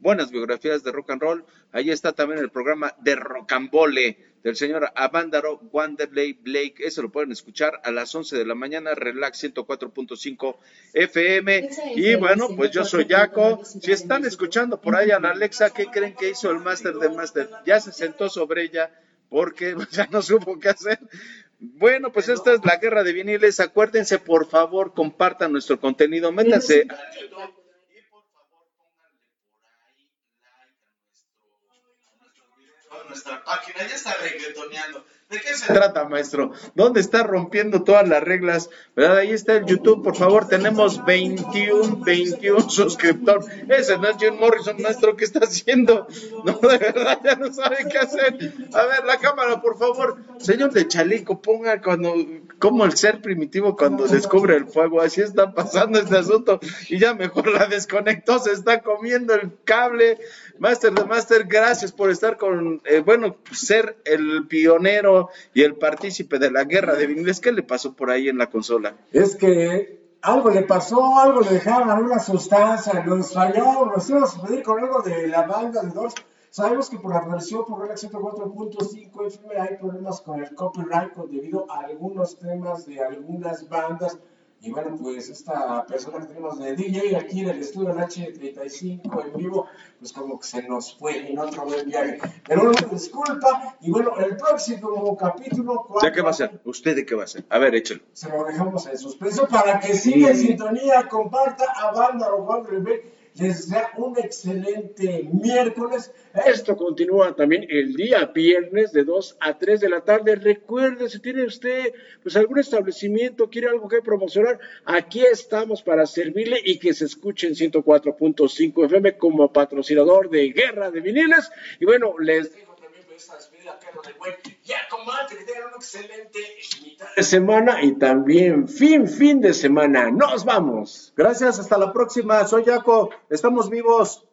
buenas biografías de rock and roll? Ahí está también el programa de Rocambole del señor Avándaro Wanderley Blake. Eso lo pueden escuchar a las 11 de la mañana, Relax 104.5 FM. Y bueno, pues yo soy Jaco. Si están escuchando por ahí a la Alexa, ¿qué creen que hizo el máster de máster? Ya se sentó sobre ella porque ya no supo qué hacer. Bueno, pues esta es la guerra de viniles. Acuérdense, por favor, compartan nuestro contenido. Métanse a YouTube y por favor pónganle por ahí like a nuestro, a nuestros videos, a nuestra página. Ya está reggaetoneando. ¿De qué se trata, maestro? ¿Dónde está rompiendo todas las reglas? ¿Verdad? Ahí está el YouTube, por favor. Tenemos 21, 21 suscriptores. Ese no es Jim Morrison, maestro. ¿Qué está haciendo? No, de verdad, ya no sabe qué hacer. A ver, la cámara, por favor. Señor de Chaleco, ponga cuando, como el ser primitivo cuando descubre el fuego. Así está pasando este asunto. Y ya mejor la desconectó, se está comiendo el cable. Master de Master, gracias por estar con, eh, bueno, ser el pionero y el partícipe de la guerra de inglés. ¿Qué le pasó por ahí en la consola? Es que algo le pasó, algo le dejaron alguna sustancia, nos falló, nos íbamos a pedir con algo de la banda de Doors. Sabemos que por la versión por Relax 104.5 FM hay problemas con el copyright debido a algunos temas de algunas bandas. Y bueno, pues esta persona que tenemos de DJ aquí en el estudio en H35 en vivo, pues como que se nos fue en otro buen viaje. Pero bueno, disculpa. Y bueno, el próximo capítulo. ¿De qué va a ser? ¿Usted de qué va a ser? A ver, échelo. se lo dejamos en suspenso para que siga en sintonía, comparta a Banda o Juan Rebé les desea un excelente miércoles. Esto continúa también el día viernes de 2 a 3 de la tarde. Recuerde, si tiene usted pues algún establecimiento, quiere algo que promocionar, aquí estamos para servirle y que se escuche en 104.5 FM como patrocinador de Guerra de Viniles. Y bueno, les dejo también esta despedida, Carlos del Buen. Ya, comadre, que tengan un excelente mitad de semana y también fin, fin de semana. ¡Nos vamos! Gracias, hasta la próxima. Soy Jaco, estamos vivos.